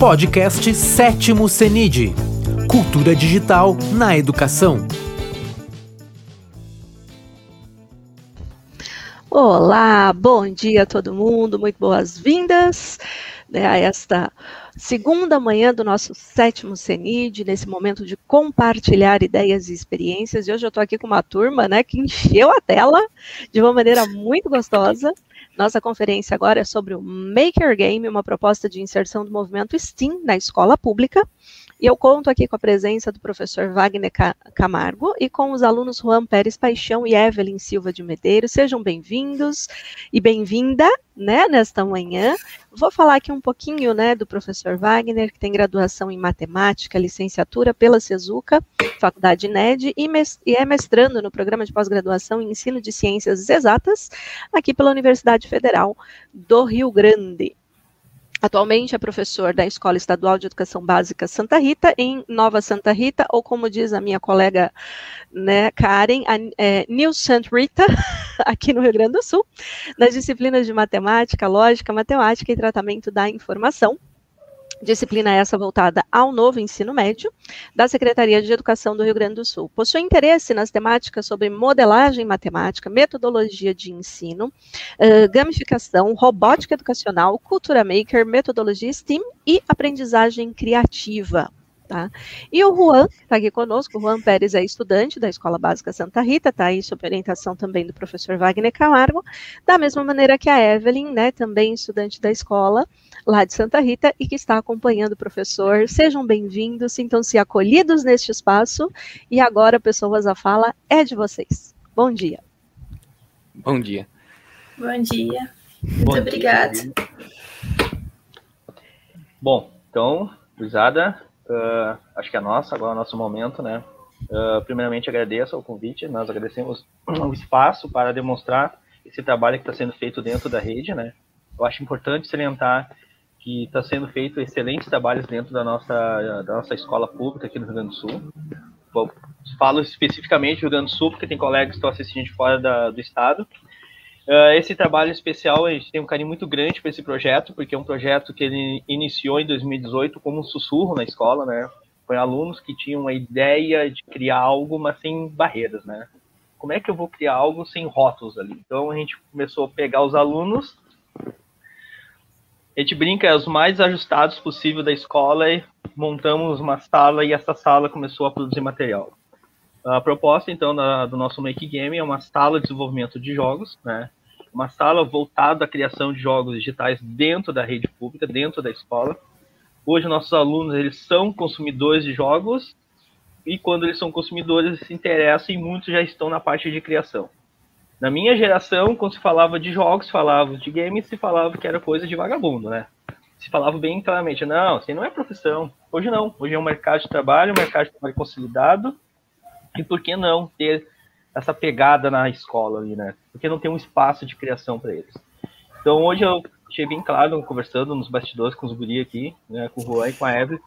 Podcast Sétimo CENID Cultura Digital na Educação. Olá, bom dia a todo mundo, muito boas-vindas né, a esta segunda manhã do nosso sétimo CENID, nesse momento de compartilhar ideias e experiências. E hoje eu estou aqui com uma turma né, que encheu a tela de uma maneira muito gostosa. Nossa conferência agora é sobre o Maker Game, uma proposta de inserção do movimento STEAM na escola pública. E eu conto aqui com a presença do professor Wagner Camargo e com os alunos Juan Pérez Paixão e Evelyn Silva de Medeiros. Sejam bem-vindos e bem-vinda, né, nesta manhã. Vou falar aqui um pouquinho, né, do professor Wagner, que tem graduação em matemática, licenciatura pela Cezuca, Faculdade NED, e, e é mestrando no programa de pós-graduação em ensino de ciências exatas, aqui pela Universidade Federal do Rio Grande. Atualmente é professor da Escola Estadual de Educação Básica Santa Rita, em Nova Santa Rita, ou como diz a minha colega né, Karen, a, é, New Santa Rita, aqui no Rio Grande do Sul, nas disciplinas de matemática, lógica, matemática e tratamento da informação. Disciplina essa voltada ao novo ensino médio, da Secretaria de Educação do Rio Grande do Sul. Possui interesse nas temáticas sobre modelagem matemática, metodologia de ensino, uh, gamificação, robótica educacional, cultura maker, metodologia STEAM e aprendizagem criativa. Tá? E o Juan está aqui conosco, o Juan Pérez é estudante da Escola Básica Santa Rita, está aí sob orientação também do professor Wagner Camargo, da mesma maneira que a Evelyn, né, também estudante da escola lá de Santa Rita e que está acompanhando o professor. Sejam bem-vindos, sintam-se acolhidos neste espaço e agora, pessoas, a fala é de vocês. Bom dia. Bom dia. Bom dia. Muito Bom obrigada. Bom, então, usada Uh, acho que é nossa, agora é o nosso momento, né? Uh, primeiramente, agradeço o convite, nós agradecemos o espaço para demonstrar esse trabalho que está sendo feito dentro da rede, né? Eu acho importante salientar que está sendo feito excelentes trabalhos dentro da nossa, da nossa escola pública aqui no Rio Grande do Sul. Bom, falo especificamente do Rio Grande do Sul, porque tem colegas que estão assistindo de fora da, do estado, Uh, esse trabalho especial, a gente tem um carinho muito grande para esse projeto, porque é um projeto que ele iniciou em 2018 como um sussurro na escola, né? Foi alunos que tinham a ideia de criar algo, mas sem barreiras, né? Como é que eu vou criar algo sem rótulos ali? Então a gente começou a pegar os alunos, a gente brinca os mais ajustados possível da escola e montamos uma sala e essa sala começou a produzir material. A proposta, então, da, do nosso Make Game é uma sala de desenvolvimento de jogos, né? Uma sala voltada à criação de jogos digitais dentro da rede pública, dentro da escola. Hoje, nossos alunos, eles são consumidores de jogos e quando eles são consumidores, eles se interessam e muitos já estão na parte de criação. Na minha geração, quando se falava de jogos, falava de games, se falava que era coisa de vagabundo, né? Se falava bem claramente, não, assim não é profissão. Hoje não. Hoje é um mercado de trabalho, um mercado de trabalho consolidado, e por que não ter essa pegada na escola ali, né? Por que não ter um espaço de criação para eles? Então hoje eu achei bem claro, conversando nos bastidores com os guri aqui, né, com o Juan e com a Evelyn,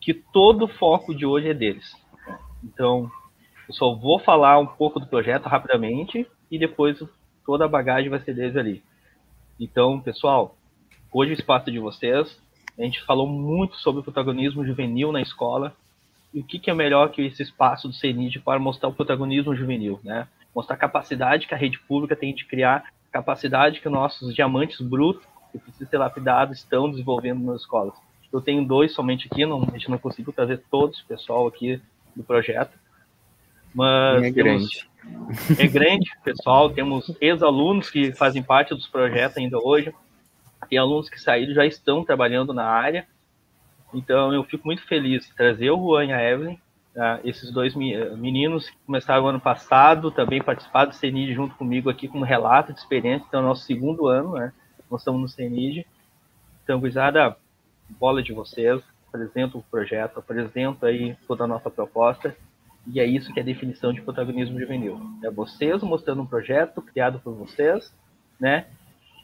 que todo o foco de hoje é deles. Então, eu só vou falar um pouco do projeto rapidamente e depois toda a bagagem vai ser deles ali. Então, pessoal, hoje o espaço é de vocês. A gente falou muito sobre o protagonismo juvenil na escola, e o que, que é melhor que esse espaço do CENID para mostrar o protagonismo juvenil, né? Mostrar a capacidade que a rede pública tem de criar, capacidade que nossos diamantes brutos, que precisam ser lapidados, estão desenvolvendo nas escolas. Eu tenho dois somente aqui, não, a gente não conseguiu trazer todos o pessoal aqui do projeto. Mas é grande. é grande, pessoal. Temos ex-alunos que fazem parte dos projetos ainda hoje. Tem alunos que saíram já estão trabalhando na área então eu fico muito feliz de trazer o Juan e a Evelyn, tá? esses dois meninos que começaram ano passado, também participaram do CENID junto comigo aqui com um relato de experiência, então é o nosso segundo ano, né? Nós estamos no CENID. Então, gurizada, bola de vocês, apresento o projeto, apresento aí toda a nossa proposta, e é isso que é a definição de protagonismo juvenil. É vocês mostrando um projeto criado por vocês, né?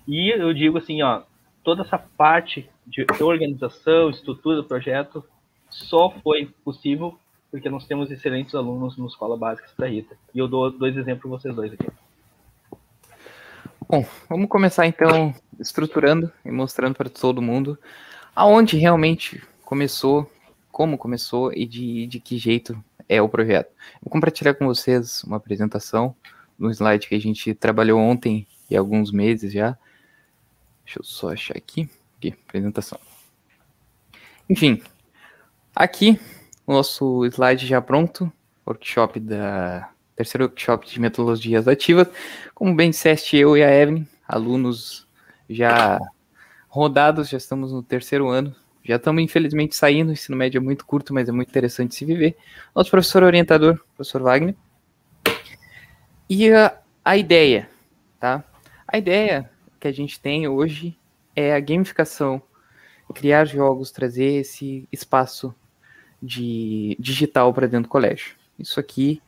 E eu digo assim, ó, toda essa parte de organização, estrutura do projeto, só foi possível porque nós temos excelentes alunos na Escola Básica Santa Rita. E eu dou dois exemplos para vocês dois aqui. Bom, vamos começar então estruturando e mostrando para todo mundo aonde realmente começou, como começou e de, de que jeito é o projeto. Vou compartilhar com vocês uma apresentação no slide que a gente trabalhou ontem e alguns meses já. Deixa eu só achar aqui. Aqui, apresentação. Enfim, aqui o nosso slide já pronto, workshop da terceiro workshop de metodologias ativas. Como bem disseste, eu e a Evelyn, alunos já rodados, já estamos no terceiro ano, já estamos infelizmente saindo, o ensino médio é muito curto, mas é muito interessante se viver. Nosso professor orientador, professor Wagner. E a, a ideia, tá? A ideia que a gente tem hoje é a gamificação, criar jogos, trazer esse espaço de digital para dentro do colégio. Isso aqui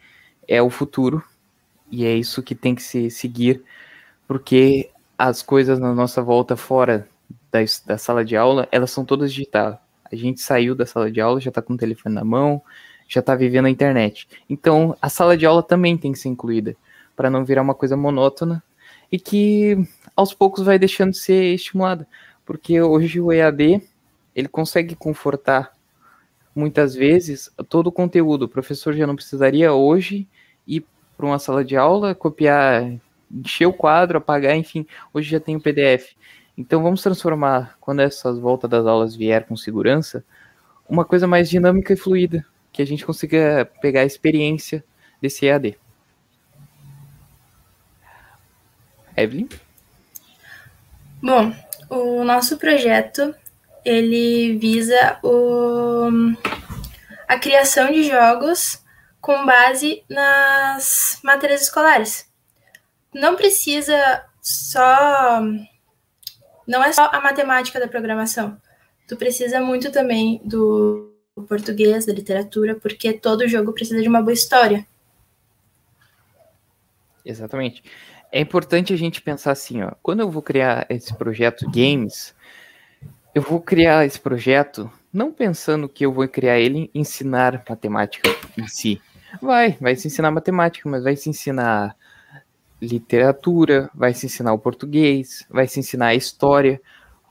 é o futuro e é isso que tem que se seguir, porque as coisas na nossa volta fora da, da sala de aula, elas são todas digitais. A gente saiu da sala de aula, já está com o telefone na mão, já está vivendo a internet. Então, a sala de aula também tem que ser incluída, para não virar uma coisa monótona e que aos poucos vai deixando de ser estimulada. Porque hoje o EAD, ele consegue confortar muitas vezes todo o conteúdo. O professor já não precisaria hoje ir para uma sala de aula, copiar, encher o quadro, apagar, enfim, hoje já tem o PDF. Então vamos transformar, quando essas voltas das aulas vier com segurança, uma coisa mais dinâmica e fluida, que a gente consiga pegar a experiência desse EAD. Evelyn? Bom, o nosso projeto ele visa o, a criação de jogos com base nas matérias escolares. Não precisa só. Não é só a matemática da programação. Tu precisa muito também do português, da literatura, porque todo jogo precisa de uma boa história. Exatamente. É importante a gente pensar assim, ó. Quando eu vou criar esse projeto games, eu vou criar esse projeto não pensando que eu vou criar ele ensinar matemática em si. Vai, vai se ensinar matemática, mas vai se ensinar literatura, vai se ensinar o português, vai se ensinar a história,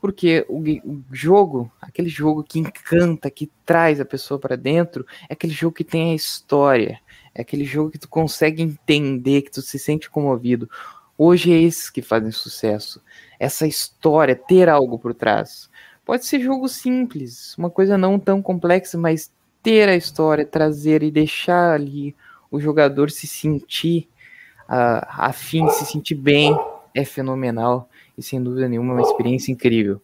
porque o, o jogo, aquele jogo que encanta, que traz a pessoa para dentro, é aquele jogo que tem a história, é aquele jogo que tu consegue entender, que tu se sente comovido. Hoje é esses que fazem sucesso. Essa história, ter algo por trás. Pode ser jogo simples, uma coisa não tão complexa, mas ter a história, trazer e deixar ali o jogador se sentir uh, afim, se sentir bem, é fenomenal e sem dúvida nenhuma uma experiência incrível.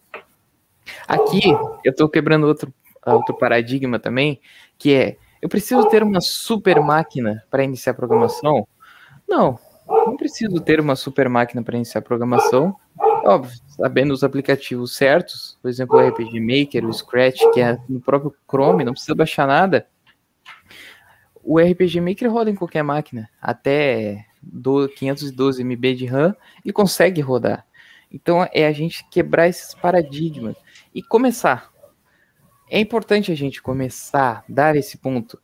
Aqui eu estou quebrando outro, outro paradigma também, que é eu preciso ter uma super máquina para iniciar a programação? Não, não preciso ter uma super máquina para iniciar a programação. Óbvio, sabendo os aplicativos certos, por exemplo, o RPG Maker, o Scratch, que é no próprio Chrome, não precisa baixar nada. O RPG Maker roda em qualquer máquina, até 512 MB de RAM, ele consegue rodar. Então é a gente quebrar esses paradigmas e começar. É importante a gente começar, dar esse ponto.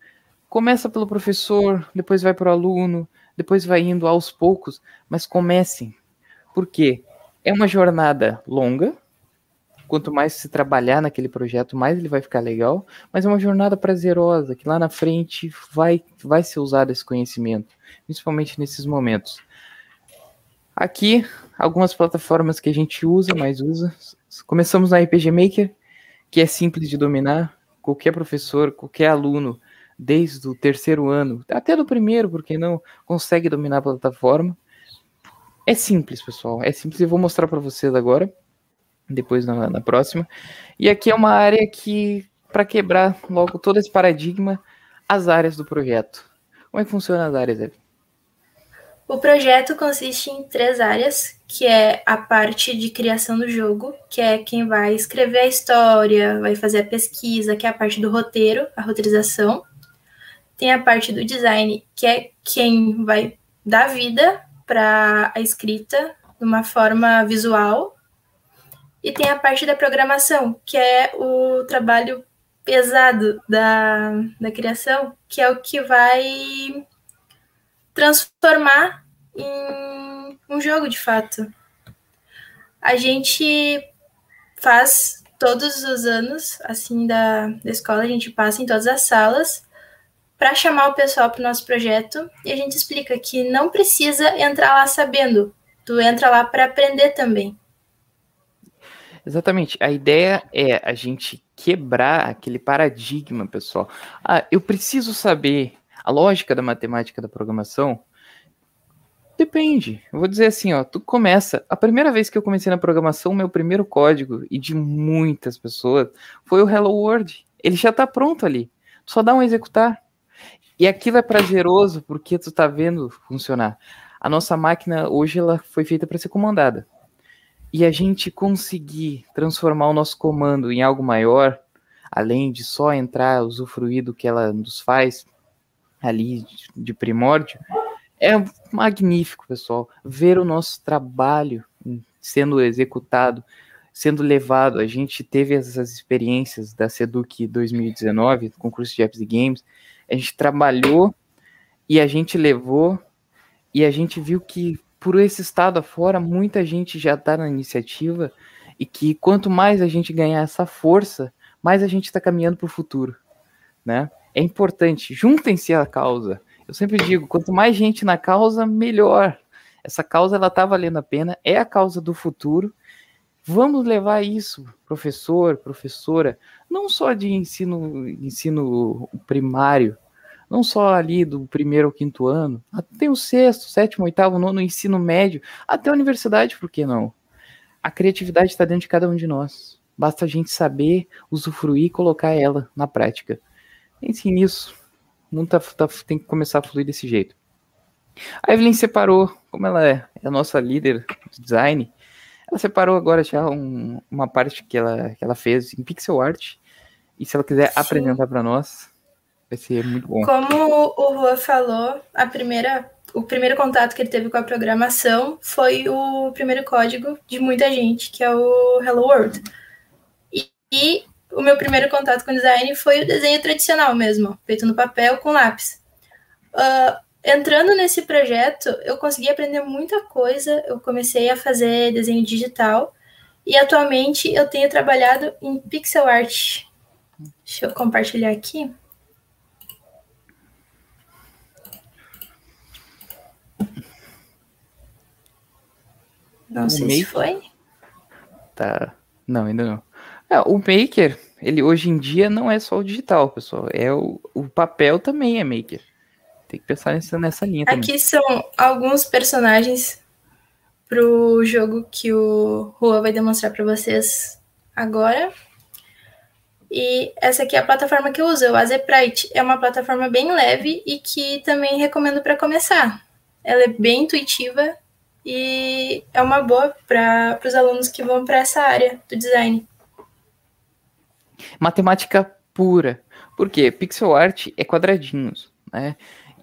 Começa pelo professor, depois vai para o aluno, depois vai indo aos poucos, mas comecem. Por quê? É uma jornada longa. Quanto mais se trabalhar naquele projeto, mais ele vai ficar legal. Mas é uma jornada prazerosa, que lá na frente vai, vai ser usado esse conhecimento, principalmente nesses momentos. Aqui, algumas plataformas que a gente usa, mais usa. Começamos na RPG Maker, que é simples de dominar. Qualquer professor, qualquer aluno, desde o terceiro ano, até do primeiro, porque não, consegue dominar a plataforma. É simples, pessoal. É simples. Eu vou mostrar para vocês agora, depois na, na, próxima. E aqui é uma área que, para quebrar logo todo esse paradigma, as áreas do projeto. Como é que funciona as áreas, Evelyn? O projeto consiste em três áreas, que é a parte de criação do jogo, que é quem vai escrever a história, vai fazer a pesquisa, que é a parte do roteiro, a roteirização. Tem a parte do design, que é quem vai dar vida para a escrita de uma forma visual. E tem a parte da programação, que é o trabalho pesado da, da criação, que é o que vai transformar em um jogo de fato. A gente faz todos os anos, assim, da, da escola, a gente passa em todas as salas para chamar o pessoal para o nosso projeto e a gente explica que não precisa entrar lá sabendo, tu entra lá para aprender também. Exatamente. A ideia é a gente quebrar aquele paradigma, pessoal. Ah, eu preciso saber a lógica da matemática da programação. Depende. Eu vou dizer assim, ó, tu começa. A primeira vez que eu comecei na programação, meu primeiro código e de muitas pessoas foi o Hello World. Ele já está pronto ali. Só dá um executar. E aquilo é prazeroso porque tu tá vendo funcionar. A nossa máquina hoje ela foi feita para ser comandada. E a gente conseguir transformar o nosso comando em algo maior, além de só entrar, usufruir do que ela nos faz ali de primórdio, é magnífico, pessoal. Ver o nosso trabalho sendo executado, sendo levado. A gente teve essas experiências da Seduc 2019, concurso de apps e games, a gente trabalhou e a gente levou e a gente viu que por esse estado afora muita gente já está na iniciativa e que quanto mais a gente ganhar essa força, mais a gente está caminhando para o futuro, né? É importante, juntem-se à causa. Eu sempre digo, quanto mais gente na causa, melhor. Essa causa ela tá valendo a pena, é a causa do futuro. Vamos levar isso, professor, professora, não só de ensino, ensino primário, não só ali do primeiro ao quinto ano, até o sexto, sétimo, oitavo, nono, ensino médio, até a universidade, por que não? A criatividade está dentro de cada um de nós. Basta a gente saber usufruir e colocar ela na prática. Pense nisso. Não tá, tá, tem que começar a fluir desse jeito. A Evelyn separou, como ela é, é a nossa líder de design, ela separou agora já um, uma parte que ela, que ela fez em pixel art. E se ela quiser Sim. apresentar para nós, vai ser muito bom. Como o Rua falou, a primeira, o primeiro contato que ele teve com a programação foi o primeiro código de muita gente, que é o Hello World. E, e o meu primeiro contato com design foi o desenho tradicional mesmo, feito no papel com lápis. Uh, entrando nesse projeto, eu consegui aprender muita coisa. Eu comecei a fazer desenho digital e atualmente eu tenho trabalhado em pixel art. Deixa eu compartilhar aqui. Não sei se foi. Tá. Não, ainda não. É, o Maker, ele hoje em dia não é só o digital, pessoal. É o, o papel também é Maker. Tem que pensar nessa, nessa linha Aqui também. são alguns personagens pro jogo que o Rua vai demonstrar para vocês agora. E essa aqui é a plataforma que eu uso, o Azeprite. É uma plataforma bem leve e que também recomendo para começar. Ela é bem intuitiva e é uma boa para os alunos que vão para essa área do design. Matemática pura. Por quê? Pixel art é quadradinhos, né?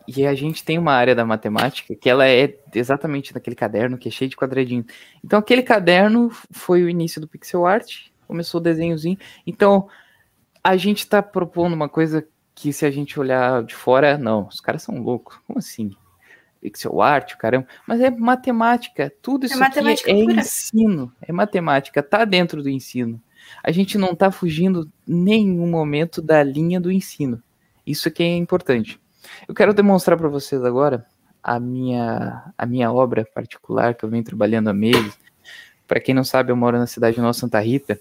E a gente tem uma área da matemática que ela é exatamente naquele caderno que é cheio de quadradinhos. Então aquele caderno foi o início do pixel art, começou o desenhozinho. Então a gente está propondo uma coisa que se a gente olhar de fora, não, os caras são loucos. Como assim? Pixel art, caramba. Mas é matemática, tudo é isso é aqui é ensino, é matemática, tá dentro do ensino. A gente não está fugindo nenhum momento da linha do ensino. Isso aqui é importante. Eu quero demonstrar para vocês agora a minha, a minha obra particular que eu venho trabalhando há meses. Para quem não sabe, eu moro na cidade de Nova Santa Rita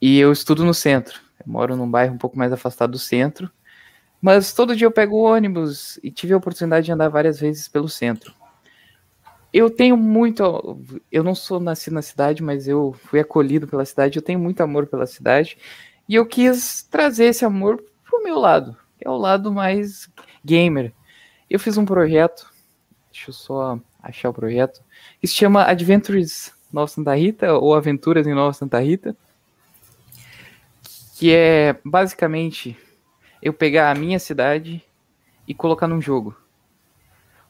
e eu estudo no centro. Eu moro num bairro um pouco mais afastado do centro, mas todo dia eu pego o ônibus e tive a oportunidade de andar várias vezes pelo centro. Eu tenho muito. Eu não sou nascido na cidade, mas eu fui acolhido pela cidade. Eu tenho muito amor pela cidade. E eu quis trazer esse amor pro meu lado, que é o lado mais gamer. Eu fiz um projeto, deixa eu só achar o projeto, que se chama Adventures Nova Santa Rita, ou Aventuras em Nova Santa Rita, que é basicamente eu pegar a minha cidade e colocar num jogo.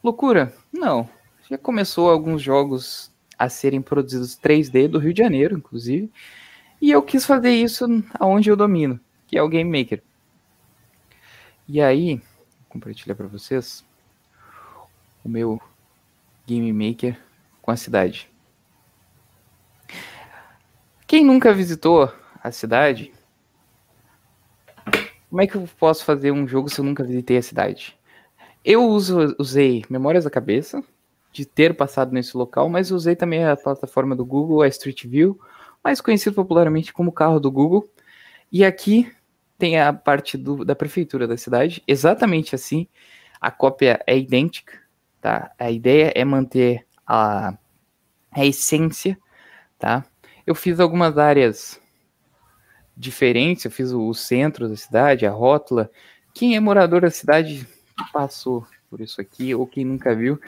Loucura? Não. Já começou alguns jogos a serem produzidos 3D do Rio de Janeiro, inclusive, e eu quis fazer isso aonde eu domino, que é o Game Maker. E aí, compartilhar para vocês o meu Game Maker com a cidade. Quem nunca visitou a cidade, como é que eu posso fazer um jogo se eu nunca visitei a cidade? Eu uso, usei Memórias da Cabeça, de ter passado nesse local, mas usei também a plataforma do Google, a Street View, mais conhecido popularmente como carro do Google. E aqui tem a parte do, da prefeitura da cidade, exatamente assim. A cópia é idêntica, tá? A ideia é manter a, a essência, tá? Eu fiz algumas áreas diferentes, eu fiz o, o centro da cidade, a rótula. Quem é morador da cidade passou por isso aqui, ou quem nunca viu,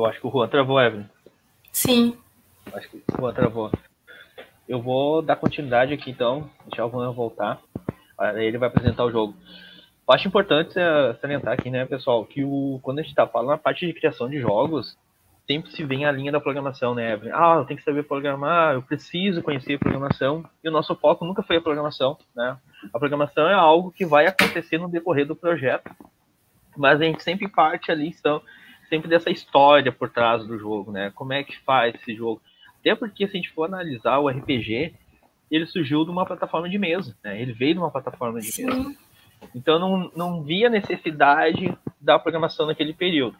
Eu acho que o Juan travou, Evelyn. Sim. Acho que o Juan travou. Eu vou dar continuidade aqui então, deixar o Juan voltar. Aí ele vai apresentar o jogo. Eu acho importante salientar aqui, né, pessoal, que o, quando a gente está falando na parte de criação de jogos, sempre se vem a linha da programação, né, Evelyn? Ah, eu tenho que saber programar, eu preciso conhecer programação. E o nosso foco nunca foi a programação, né? A programação é algo que vai acontecer no decorrer do projeto. Mas a gente sempre parte ali, então, sempre dessa história por trás do jogo, né? Como é que faz esse jogo? Até porque se a gente for analisar o RPG, ele surgiu de uma plataforma de mesa, né? Ele veio de uma plataforma de Sim. mesa. Então não, não via necessidade da programação naquele período.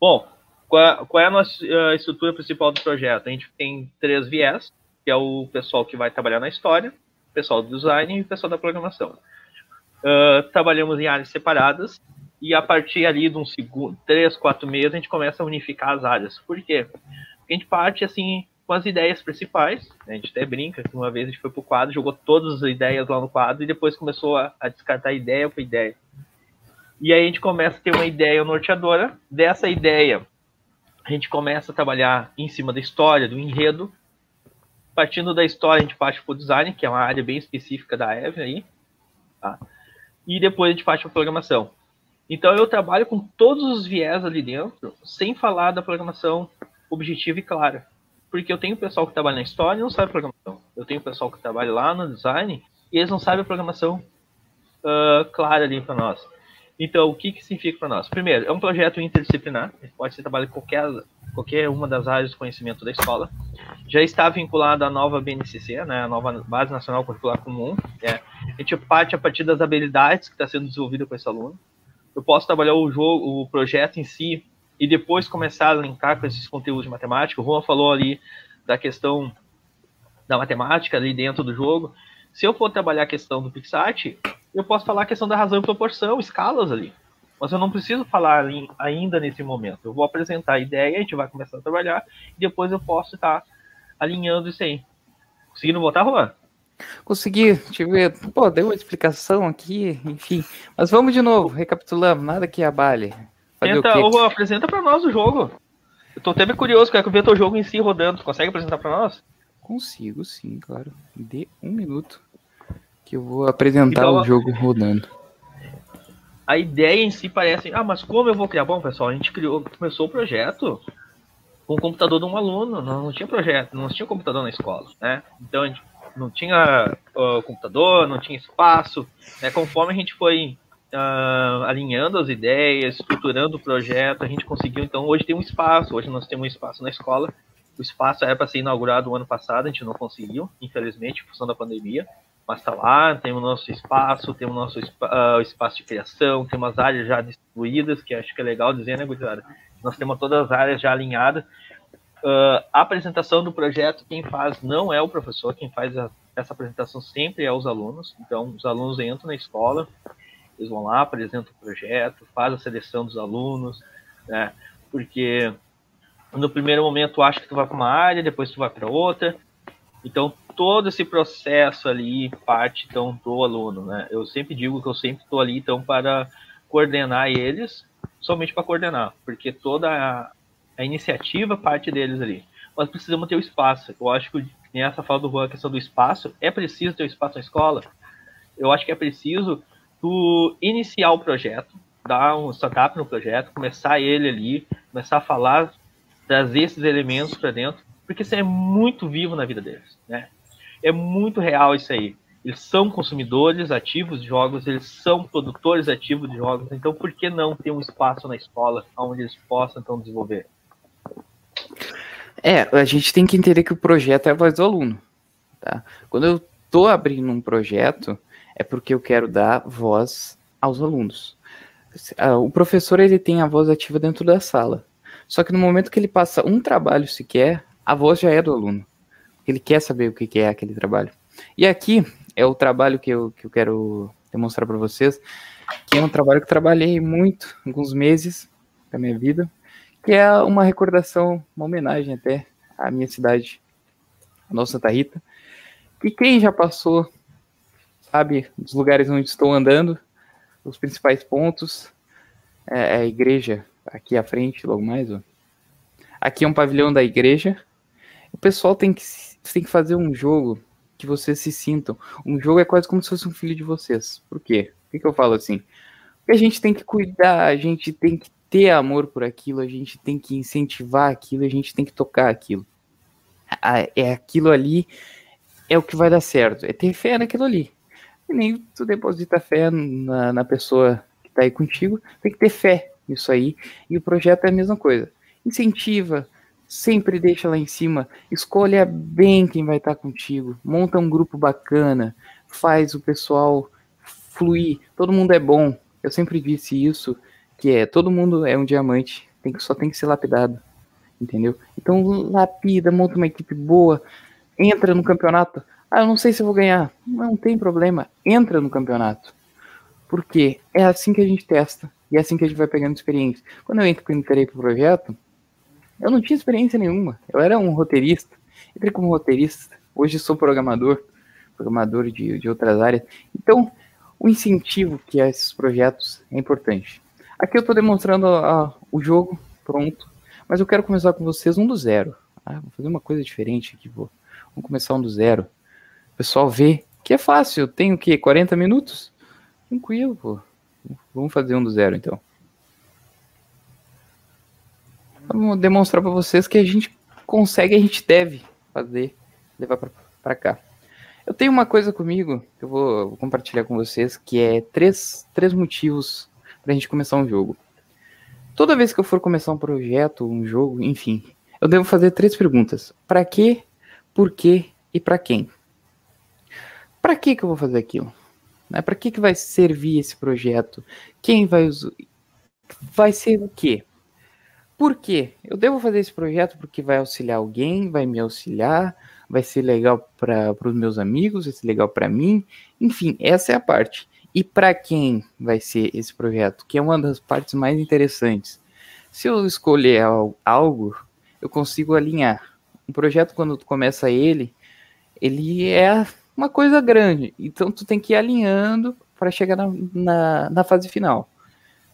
Bom, qual, qual é a nossa a estrutura principal do projeto? A gente tem três viés, que é o pessoal que vai trabalhar na história, o pessoal do design e o pessoal da programação. Uh, trabalhamos em áreas separadas e a partir ali de uns segundo, três, quatro meses, a gente começa a unificar as áreas. Por quê? Porque a gente parte assim com as ideias principais. Né? A gente até brinca que uma vez a gente foi pro quadro, jogou todas as ideias lá no quadro e depois começou a, a descartar ideia por ideia. E aí a gente começa a ter uma ideia norteadora. Dessa ideia, a gente começa a trabalhar em cima da história, do enredo. Partindo da história, a gente parte para o design, que é uma área bem específica da Eve aí. Tá? E depois a gente parte para programação. Então eu trabalho com todos os viés ali dentro, sem falar da programação objetiva e clara. Porque eu tenho pessoal que trabalha na história e não sabe programação. Eu tenho pessoal que trabalha lá no design e eles não sabem a programação uh, clara ali para nós. Então, o que, que significa para nós? Primeiro, é um projeto interdisciplinar, pode ser trabalhado em qualquer, qualquer uma das áreas de conhecimento da escola. Já está vinculado à nova BNCC, né, a nova Base Nacional Curricular Comum. É, a gente parte a partir das habilidades que está sendo desenvolvida com esse aluno eu posso trabalhar o jogo, o projeto em si, e depois começar a linkar com esses conteúdos de matemática. O Juan falou ali da questão da matemática ali dentro do jogo. Se eu for trabalhar a questão do Pixart, eu posso falar a questão da razão e proporção, escalas ali. Mas eu não preciso falar ainda nesse momento. Eu vou apresentar a ideia, a gente vai começar a trabalhar, e depois eu posso estar alinhando isso aí. Conseguindo botar, Juan? Consegui, deixa eu ver. Pô, deu uma explicação aqui, enfim. Mas vamos de novo, recapitulamos, nada que abale. Tenta, ô, apresenta para nós o jogo. Eu tô até bem curioso, quero ver teu jogo em si rodando. Tu consegue apresentar para nós? Consigo, sim, claro. Dê um minuto que eu vou apresentar então, o jogo rodando. A ideia em si parece, ah, mas como eu vou criar? Bom, pessoal, a gente criou, começou o projeto com o computador de um aluno, não, não tinha projeto, não tinha computador na escola, né? Então a gente não tinha uh, computador, não tinha espaço. Né? Conforme a gente foi uh, alinhando as ideias, estruturando o projeto, a gente conseguiu, então, hoje tem um espaço. Hoje nós temos um espaço na escola. O espaço era para ser inaugurado no ano passado, a gente não conseguiu, infelizmente, em função da pandemia. Mas está lá, temos nosso espaço, temos nosso uh, espaço de criação, temos áreas já distribuídas, que acho que é legal dizer, né, Guilherme? Nós temos todas as áreas já alinhadas. Uh, a apresentação do projeto, quem faz não é o professor, quem faz a, essa apresentação sempre é os alunos. Então, os alunos entram na escola, eles vão lá, apresentam o projeto, faz a seleção dos alunos, né? Porque no primeiro momento tu acha que tu vai para uma área, depois tu vai para outra. Então, todo esse processo ali parte então do aluno, né? Eu sempre digo que eu sempre estou ali então para coordenar eles, somente para coordenar, porque toda a, a iniciativa parte deles ali. Mas precisamos ter o espaço. Eu acho que nessa fala do Juan, a questão do espaço, é preciso ter o espaço na escola. Eu acho que é preciso tu iniciar o projeto, dar um startup no projeto, começar ele ali, começar a falar, trazer esses elementos para dentro, porque isso é muito vivo na vida deles, né? É muito real isso aí. eles são consumidores ativos de jogos, eles são produtores ativos de jogos, então por que não ter um espaço na escola onde eles possam então desenvolver? É, a gente tem que entender que o projeto é a voz do aluno. Tá? Quando eu estou abrindo um projeto, é porque eu quero dar voz aos alunos. O professor ele tem a voz ativa dentro da sala. Só que no momento que ele passa um trabalho sequer, a voz já é do aluno. Ele quer saber o que é aquele trabalho. E aqui é o trabalho que eu, que eu quero demonstrar para vocês, que é um trabalho que trabalhei muito, alguns meses da minha vida, que é uma recordação, uma homenagem até à minha cidade, a nossa Santa Rita, que quem já passou sabe dos lugares onde estou andando, os principais pontos, é, é a igreja aqui à frente, logo mais, ó. Aqui é um pavilhão da igreja. O pessoal tem que, tem que fazer um jogo que vocês se sintam. Um jogo é quase como se fosse um filho de vocês. Por quê? Por que, que eu falo assim? Porque a gente tem que cuidar, a gente tem que ter amor por aquilo, a gente tem que incentivar aquilo, a gente tem que tocar aquilo. É aquilo ali, é o que vai dar certo. É ter fé naquilo ali. E nem tu deposita fé na, na pessoa que tá aí contigo, tem que ter fé nisso aí. E o projeto é a mesma coisa. Incentiva, sempre deixa lá em cima, escolha bem quem vai estar tá contigo, monta um grupo bacana, faz o pessoal fluir. Todo mundo é bom. Eu sempre disse isso que é todo mundo é um diamante, tem que só tem que ser lapidado, entendeu? Então lapida, monta uma equipe boa, entra no campeonato. Ah, eu não sei se vou ganhar. Não tem problema, entra no campeonato. Porque é assim que a gente testa e é assim que a gente vai pegando experiência. Quando eu entrei pro projeto, eu não tinha experiência nenhuma. Eu era um roteirista. Entrei como roteirista. Hoje sou programador, programador de, de outras áreas. Então, o incentivo que é esses projetos é importante. Aqui eu estou demonstrando a, o jogo pronto, mas eu quero começar com vocês um do zero. Ah, vou fazer uma coisa diferente aqui, vou. Vamos começar um do zero. O pessoal vê que é fácil. Tem o quê? 40 minutos? Tranquilo, pô. Vamos fazer um do zero então. Vamos demonstrar para vocês que a gente consegue, a gente deve fazer, levar para cá. Eu tenho uma coisa comigo que eu vou, vou compartilhar com vocês, que é três, três motivos para a gente começar um jogo. Toda vez que eu for começar um projeto, um jogo, enfim, eu devo fazer três perguntas: para quê, por quê e para quem? Para que que eu vou fazer aquilo? Né? Para que que vai servir esse projeto? Quem vai usar? Vai ser o quê? Por quê? Eu devo fazer esse projeto porque vai auxiliar alguém, vai me auxiliar, vai ser legal para os meus amigos, vai ser legal para mim. Enfim, essa é a parte. E para quem vai ser esse projeto? Que é uma das partes mais interessantes. Se eu escolher algo, eu consigo alinhar. Um projeto, quando tu começa ele, ele é uma coisa grande. Então tu tem que ir alinhando para chegar na, na, na, fase final.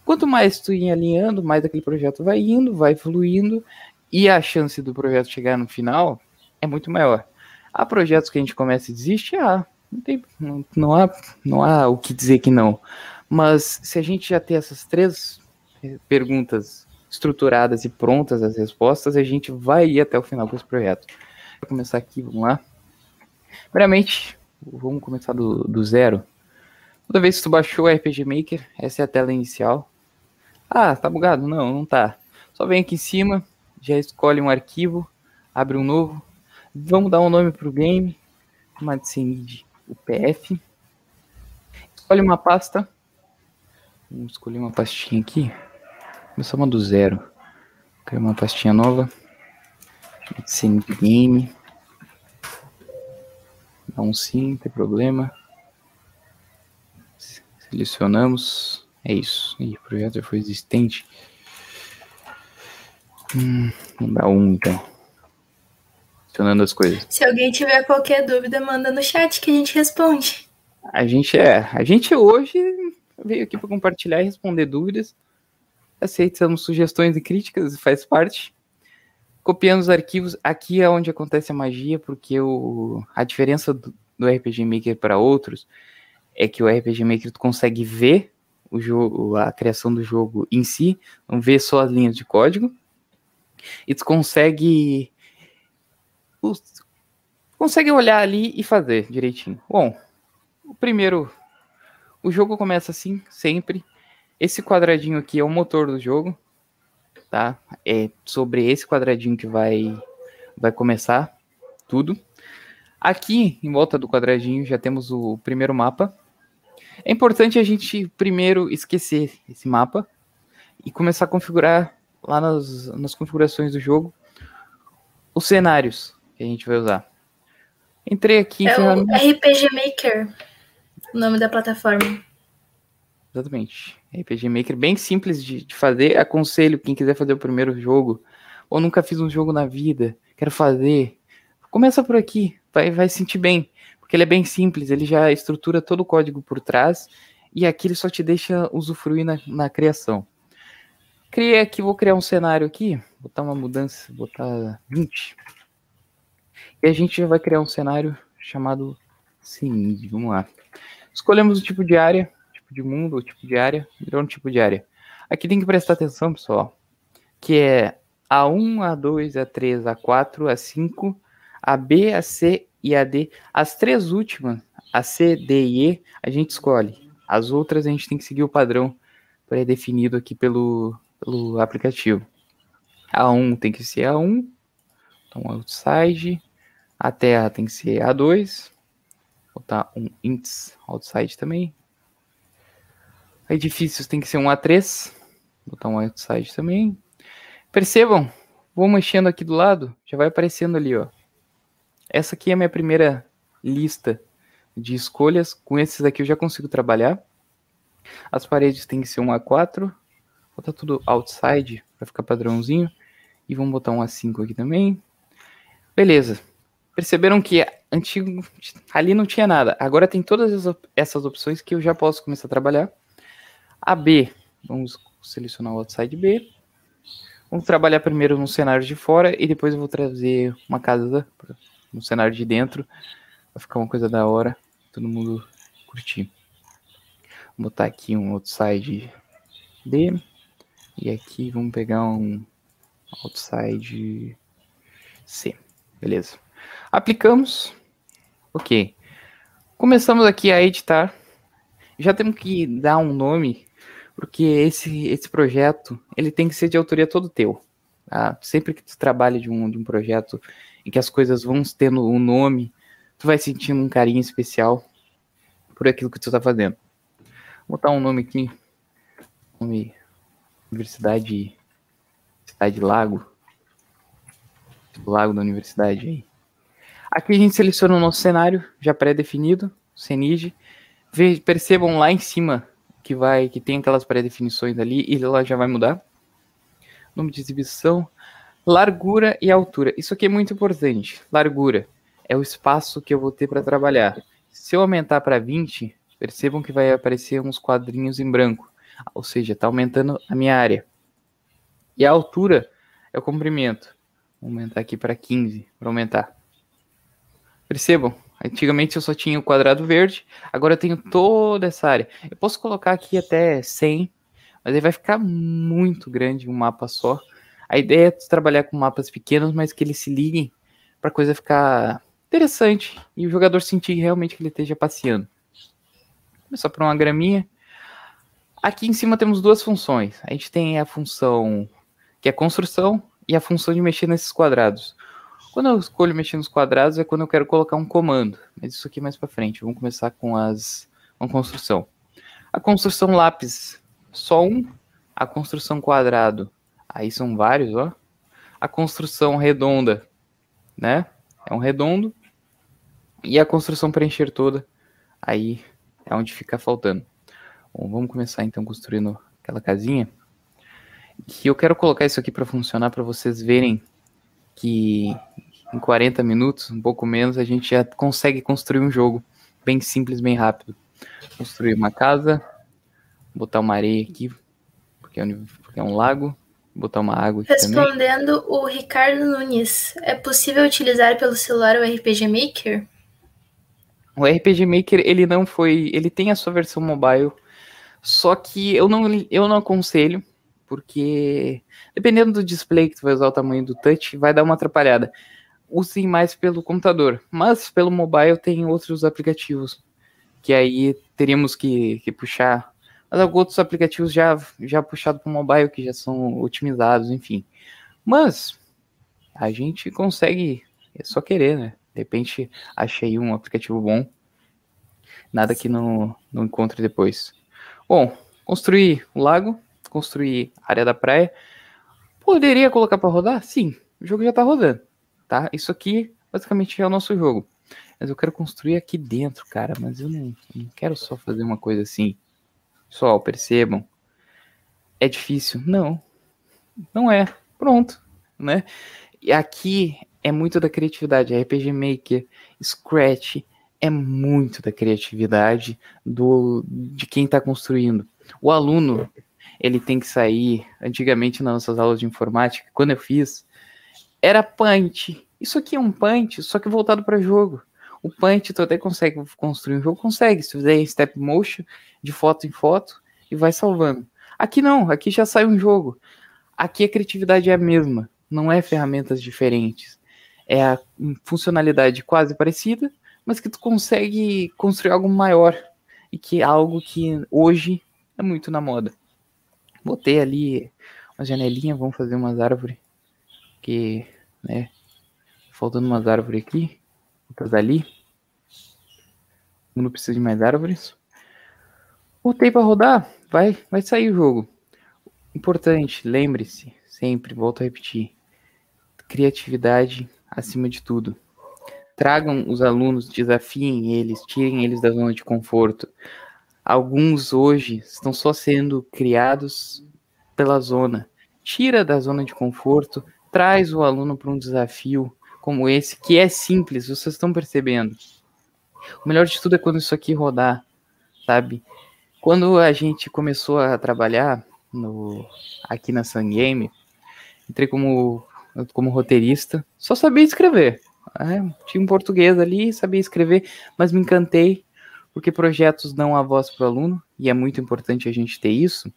Quanto mais tu ir alinhando, mais aquele projeto vai indo, vai fluindo, e a chance do projeto chegar no final é muito maior. Há projetos que a gente começa e desiste? Ah, não, tem, não, não, há, não há o que dizer que não. Mas se a gente já tem essas três perguntas estruturadas e prontas as respostas, a gente vai ir até o final com esse projeto. Vou começar aqui, vamos lá. Primeiramente, vamos começar do, do zero. Toda vez que tu baixou o RPG Maker, essa é a tela inicial. Ah, tá bugado? Não, não tá. Só vem aqui em cima, já escolhe um arquivo, abre um novo. Vamos dar um nome pro game, uma de o PF. Escolhe uma pasta. Vamos escolher uma pastinha aqui. Começar uma do zero. Criar uma pastinha nova. Game. Dá um sim, não tem problema. Selecionamos. É isso. E o projeto já foi existente. Hum, vamos dar um então funcionando as coisas. Se alguém tiver qualquer dúvida, manda no chat que a gente responde. A gente é, a gente hoje veio aqui para compartilhar e responder dúvidas. Aceitamos sugestões e críticas, faz parte. Copiando os arquivos, aqui é onde acontece a magia, porque o, a diferença do, do RPG Maker para outros é que o RPG Maker tu consegue ver o jogo, a criação do jogo em si, não vê só as linhas de código, e tu consegue consegue olhar ali e fazer direitinho. Bom, O primeiro, o jogo começa assim, sempre. Esse quadradinho aqui é o motor do jogo, tá? É sobre esse quadradinho que vai, vai começar tudo. Aqui, em volta do quadradinho, já temos o primeiro mapa. É importante a gente primeiro esquecer esse mapa e começar a configurar lá nas, nas configurações do jogo os cenários que a gente vai usar. Entrei aqui é o RPG Maker, o nome da plataforma. Exatamente. RPG Maker, bem simples de, de, fazer. Aconselho quem quiser fazer o primeiro jogo, ou nunca fiz um jogo na vida, quero fazer. Começa por aqui, vai, vai sentir bem. Porque ele é bem simples, ele já estrutura todo o código por trás, e aqui ele só te deixa usufruir na, na criação. Criei aqui, vou criar um cenário aqui, botar uma mudança, botar 20. E a gente vai criar um cenário chamado CIMID, vamos lá. Escolhemos o tipo de área, tipo de mundo, o tipo de área, virou um tipo de área. Aqui tem que prestar atenção, pessoal, que é A1, A2, A3, A4, A5, AB, AC e AD. As três últimas, a C, D e E, a gente escolhe. As outras a gente tem que seguir o padrão pré-definido aqui pelo, pelo aplicativo. A1 tem que ser A1, então outside. A terra tem que ser A2. Botar um ints outside também. Edifícios tem que ser um A3. Botar um outside também. Percebam, vou mexendo aqui do lado, já vai aparecendo ali, ó. Essa aqui é a minha primeira lista de escolhas. Com esses aqui eu já consigo trabalhar. As paredes tem que ser um A4. Botar tudo outside para ficar padrãozinho. E vamos botar um A5 aqui também. Beleza. Perceberam que antigo ali não tinha nada. Agora tem todas essas opções que eu já posso começar a trabalhar. A B, vamos selecionar o outside B. Vamos trabalhar primeiro no cenário de fora e depois eu vou trazer uma casa no cenário de dentro. Vai ficar uma coisa da hora, todo mundo curtir. Vou botar aqui um outside B. E aqui vamos pegar um outside C. Beleza. Aplicamos. Ok. Começamos aqui a editar. Já temos que dar um nome, porque esse, esse projeto ele tem que ser de autoria todo teu. Tá? Sempre que tu trabalha de um, de um projeto em que as coisas vão tendo um nome, tu vai sentindo um carinho especial por aquilo que tu tá fazendo. Vou botar um nome aqui. Nome Universidade Cidade Lago. Lago da universidade aí. Aqui a gente seleciona o nosso cenário já pré-definido, CENID. Percebam lá em cima que vai que tem aquelas pré-definições ali e ela já vai mudar. Nome de exibição, largura e altura. Isso aqui é muito importante. Largura é o espaço que eu vou ter para trabalhar. Se eu aumentar para 20, percebam que vai aparecer uns quadrinhos em branco, ou seja, está aumentando a minha área. E a altura é o comprimento. Vou aumentar aqui para 15 para aumentar. Percebam, antigamente eu só tinha o quadrado verde, agora eu tenho toda essa área. Eu posso colocar aqui até 100, mas aí vai ficar muito grande um mapa só. A ideia é trabalhar com mapas pequenos, mas que eles se liguem para a coisa ficar interessante e o jogador sentir realmente que ele esteja passeando. Começar por uma graminha. Aqui em cima temos duas funções. A gente tem a função que é construção e a função de mexer nesses quadrados. Quando eu escolho mexer nos quadrados é quando eu quero colocar um comando, mas isso aqui é mais para frente. Vamos começar com as com a construção. A construção lápis, só um. A construção quadrado, aí são vários, ó. A construção redonda, né? É um redondo. E a construção preencher toda, aí é onde fica faltando. Bom, vamos começar então construindo aquela casinha. Que eu quero colocar isso aqui para funcionar para vocês verem que em 40 minutos, um pouco menos, a gente já consegue construir um jogo bem simples, bem rápido. Construir uma casa, botar uma areia aqui, porque é um, é lago, botar uma água aqui Respondendo também. o Ricardo Nunes, é possível utilizar pelo celular o RPG Maker? O RPG Maker, ele não foi, ele tem a sua versão mobile, só que eu não, eu não aconselho, porque dependendo do display que tu vai usar o tamanho do touch, vai dar uma atrapalhada. Use mais pelo computador, mas pelo mobile tem outros aplicativos que aí teríamos que, que puxar. Mas alguns aplicativos já, já puxado para o mobile que já são otimizados, enfim. Mas a gente consegue, é só querer, né? De repente achei um aplicativo bom, nada que não, não encontre depois. Bom, construir o lago, construir a área da praia. Poderia colocar para rodar? Sim, o jogo já está rodando, tá? Isso aqui basicamente é o nosso jogo. Mas eu quero construir aqui dentro, cara. Mas eu não, não quero só fazer uma coisa assim. Só, percebam. É difícil? Não. Não é. Pronto, né? E aqui é muito da criatividade. RPG Maker, Scratch, é muito da criatividade do de quem está construindo. O aluno, ele tem que sair. Antigamente, nas nossas aulas de informática, quando eu fiz, era punch. Isso aqui é um punch, só que voltado para jogo. O Paint tu até consegue construir um jogo, consegue, se fizer step motion, de foto em foto, e vai salvando. Aqui não, aqui já sai um jogo. Aqui a criatividade é a mesma, não é ferramentas diferentes. É a funcionalidade quase parecida, mas que tu consegue construir algo maior e que é algo que hoje é muito na moda. Botei ali uma janelinha, vamos fazer umas árvores que, né, faltando umas árvores aqui outras ali. Não precisa de mais árvores. Voltei para rodar, vai, vai sair o jogo. Importante, lembre-se, sempre, volto a repetir. Criatividade acima de tudo. Tragam os alunos, desafiem eles, tirem eles da zona de conforto. Alguns hoje estão só sendo criados pela zona. Tira da zona de conforto, traz o aluno para um desafio, como esse, que é simples, vocês estão percebendo. O melhor de tudo é quando isso aqui rodar, sabe? Quando a gente começou a trabalhar no, aqui na Sun Game, entrei como, como roteirista, só sabia escrever. É, tinha um português ali, sabia escrever, mas me encantei, porque projetos dão a voz para o aluno, e é muito importante a gente ter isso.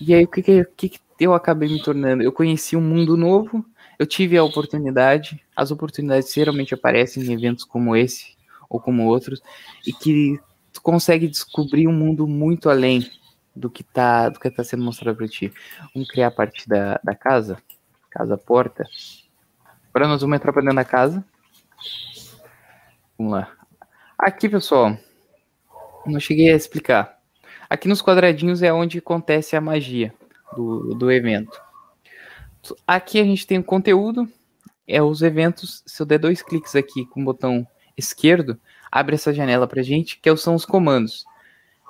E aí, o que, que, eu acabei me tornando? Eu conheci um mundo novo, eu tive a oportunidade, as oportunidades geralmente aparecem em eventos como esse ou como outros, e que tu consegue descobrir um mundo muito além do que está do que tá sendo mostrado para ti. Vamos criar a parte da, da casa, casa porta. Agora nós vamos entrar para dentro da casa. Vamos lá. Aqui, pessoal, não cheguei a explicar. Aqui nos quadradinhos é onde acontece a magia do, do evento. Aqui a gente tem o conteúdo, é os eventos. Se eu der dois cliques aqui com o botão esquerdo, abre essa janela pra gente, que são os comandos.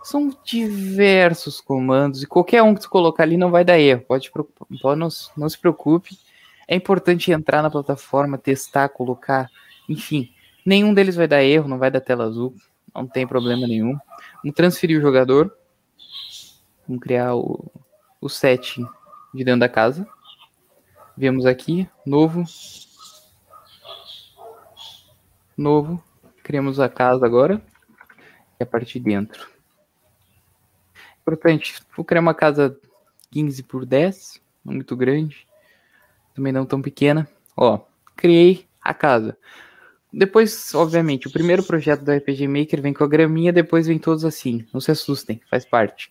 São diversos comandos e qualquer um que tu colocar ali não vai dar erro. Pode, pode não, não se preocupe. É importante entrar na plataforma, testar, colocar, enfim. Nenhum deles vai dar erro, não vai dar tela azul, não tem problema nenhum. Vamos transferir o jogador. Vamos criar o, o setting de dentro da casa. Viemos aqui, novo. Novo. Criamos a casa agora. E a partir de dentro. Importante, vou criar uma casa 15 por 10, não muito grande. Também não tão pequena. Ó, criei a casa. Depois, obviamente, o primeiro projeto do RPG Maker vem com a graminha, depois vem todos assim. Não se assustem, faz parte.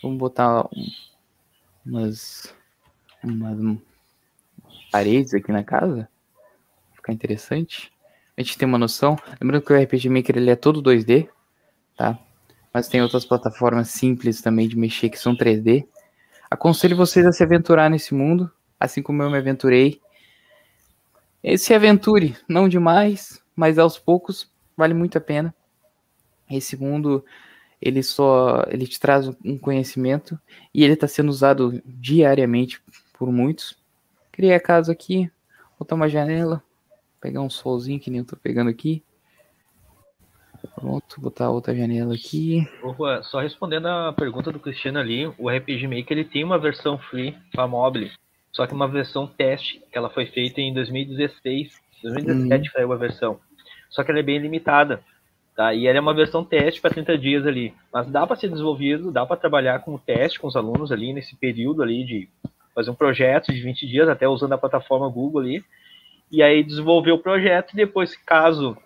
Vamos botar umas, umas paredes aqui na casa. Ficar interessante. A gente tem uma noção. Lembrando que o RPG Maker ele é todo 2D, tá? Mas tem outras plataformas simples também de mexer que são 3D. Aconselho vocês a se aventurar nesse mundo, assim como eu me aventurei. Se aventure, não demais, mas aos poucos vale muito a pena. Esse mundo ele só ele te traz um conhecimento e ele está sendo usado diariamente por muitos Criei a casa aqui, botar uma janela, pegar um solzinho que nem eu tô pegando aqui. Pronto, botar outra janela aqui. Só respondendo a pergunta do Cristiano ali, o RPG Maker ele tem uma versão free para mobile, só que uma versão teste, que ela foi feita em 2016, 2017 hum. saiu a versão. Só que ela é bem limitada, tá? E ela é uma versão teste para 30 dias ali, mas dá para ser desenvolvido, dá para trabalhar com o teste com os alunos ali nesse período ali de fazer um projeto de 20 dias, até usando a plataforma Google ali, e aí desenvolver o projeto e depois, caso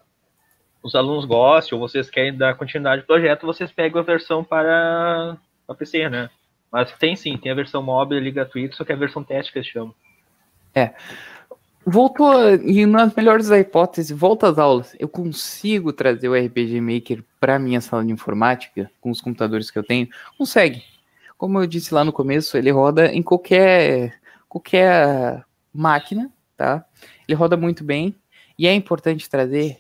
os alunos gostem ou vocês querem dar continuidade ao projeto, vocês pegam a versão para a PC, né? Mas tem sim, tem a versão móvel ali gratuita, só que é a versão teste que eles chamam. É. Voltou, e nas melhores da hipótese, volta às aulas. Eu consigo trazer o RPG Maker para minha sala de informática, com os computadores que eu tenho? Consegue. Como eu disse lá no começo, ele roda em qualquer, qualquer máquina, tá? Ele roda muito bem, e é importante trazer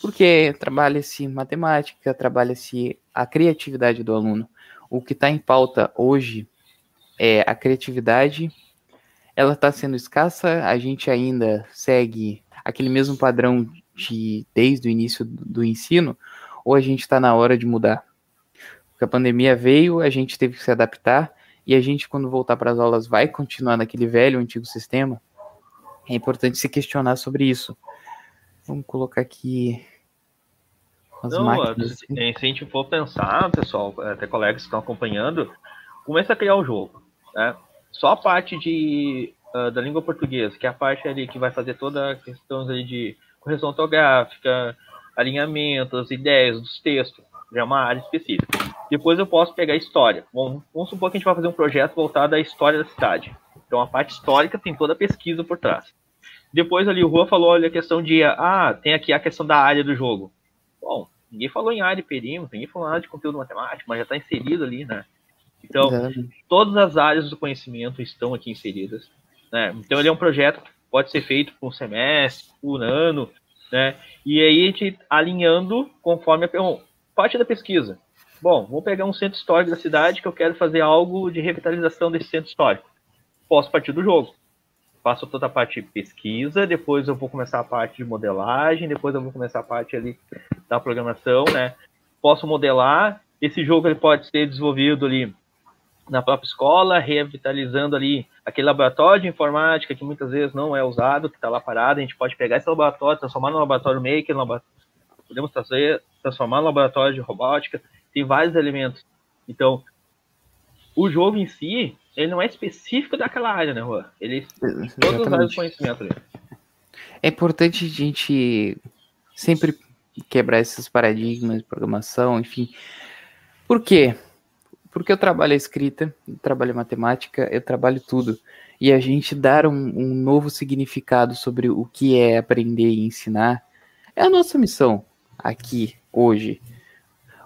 porque trabalha-se matemática, trabalha-se a criatividade do aluno. O que está em pauta hoje é a criatividade. Ela está sendo escassa, a gente ainda segue aquele mesmo padrão de desde o início do ensino, ou a gente está na hora de mudar? Porque a pandemia veio, a gente teve que se adaptar, e a gente, quando voltar para as aulas, vai continuar naquele velho, antigo sistema. É importante se questionar sobre isso. Vamos colocar aqui as Não, máquinas. Se, assim. se a gente for pensar, pessoal, até colegas que estão acompanhando, começa a criar o jogo. Né? Só a parte de, uh, da língua portuguesa, que é a parte ali que vai fazer toda a questão ali de correção ortográfica, alinhamentos, ideias dos textos, já é uma área específica. Depois eu posso pegar a história. Bom, vamos supor que a gente vai fazer um projeto voltado à história da cidade. Então a parte histórica tem toda a pesquisa por trás. Depois ali o Rua falou, olha a questão de, ah, tem aqui a questão da área do jogo. Bom, ninguém falou em área e perímetro, ninguém falou nada de conteúdo matemático, mas já está inserido ali, né? Então, todas as áreas do conhecimento estão aqui inseridas. Né? Então, ele é um projeto que pode ser feito por um semestre, por um ano, né? E aí a gente alinhando conforme a bom, parte da pesquisa. Bom, vou pegar um centro histórico da cidade que eu quero fazer algo de revitalização desse centro histórico. Posso partir do jogo faço toda a parte de pesquisa, depois eu vou começar a parte de modelagem, depois eu vou começar a parte ali da programação, né? Posso modelar. Esse jogo ele pode ser desenvolvido ali na própria escola, revitalizando ali aquele laboratório de informática que muitas vezes não é usado, que está lá parado. A gente pode pegar esse laboratório, transformar no laboratório maker, no podemos trazer, transformar no laboratório de robótica. Tem vários elementos. Então, o jogo em si, ele não é específico daquela área, né, Rua? Ele todas as áreas de conhecimento ali. É importante a gente sempre quebrar esses paradigmas de programação, enfim. Por quê? Porque eu trabalho a escrita, eu trabalho a matemática, eu trabalho tudo. E a gente dar um, um novo significado sobre o que é aprender e ensinar é a nossa missão aqui, hoje.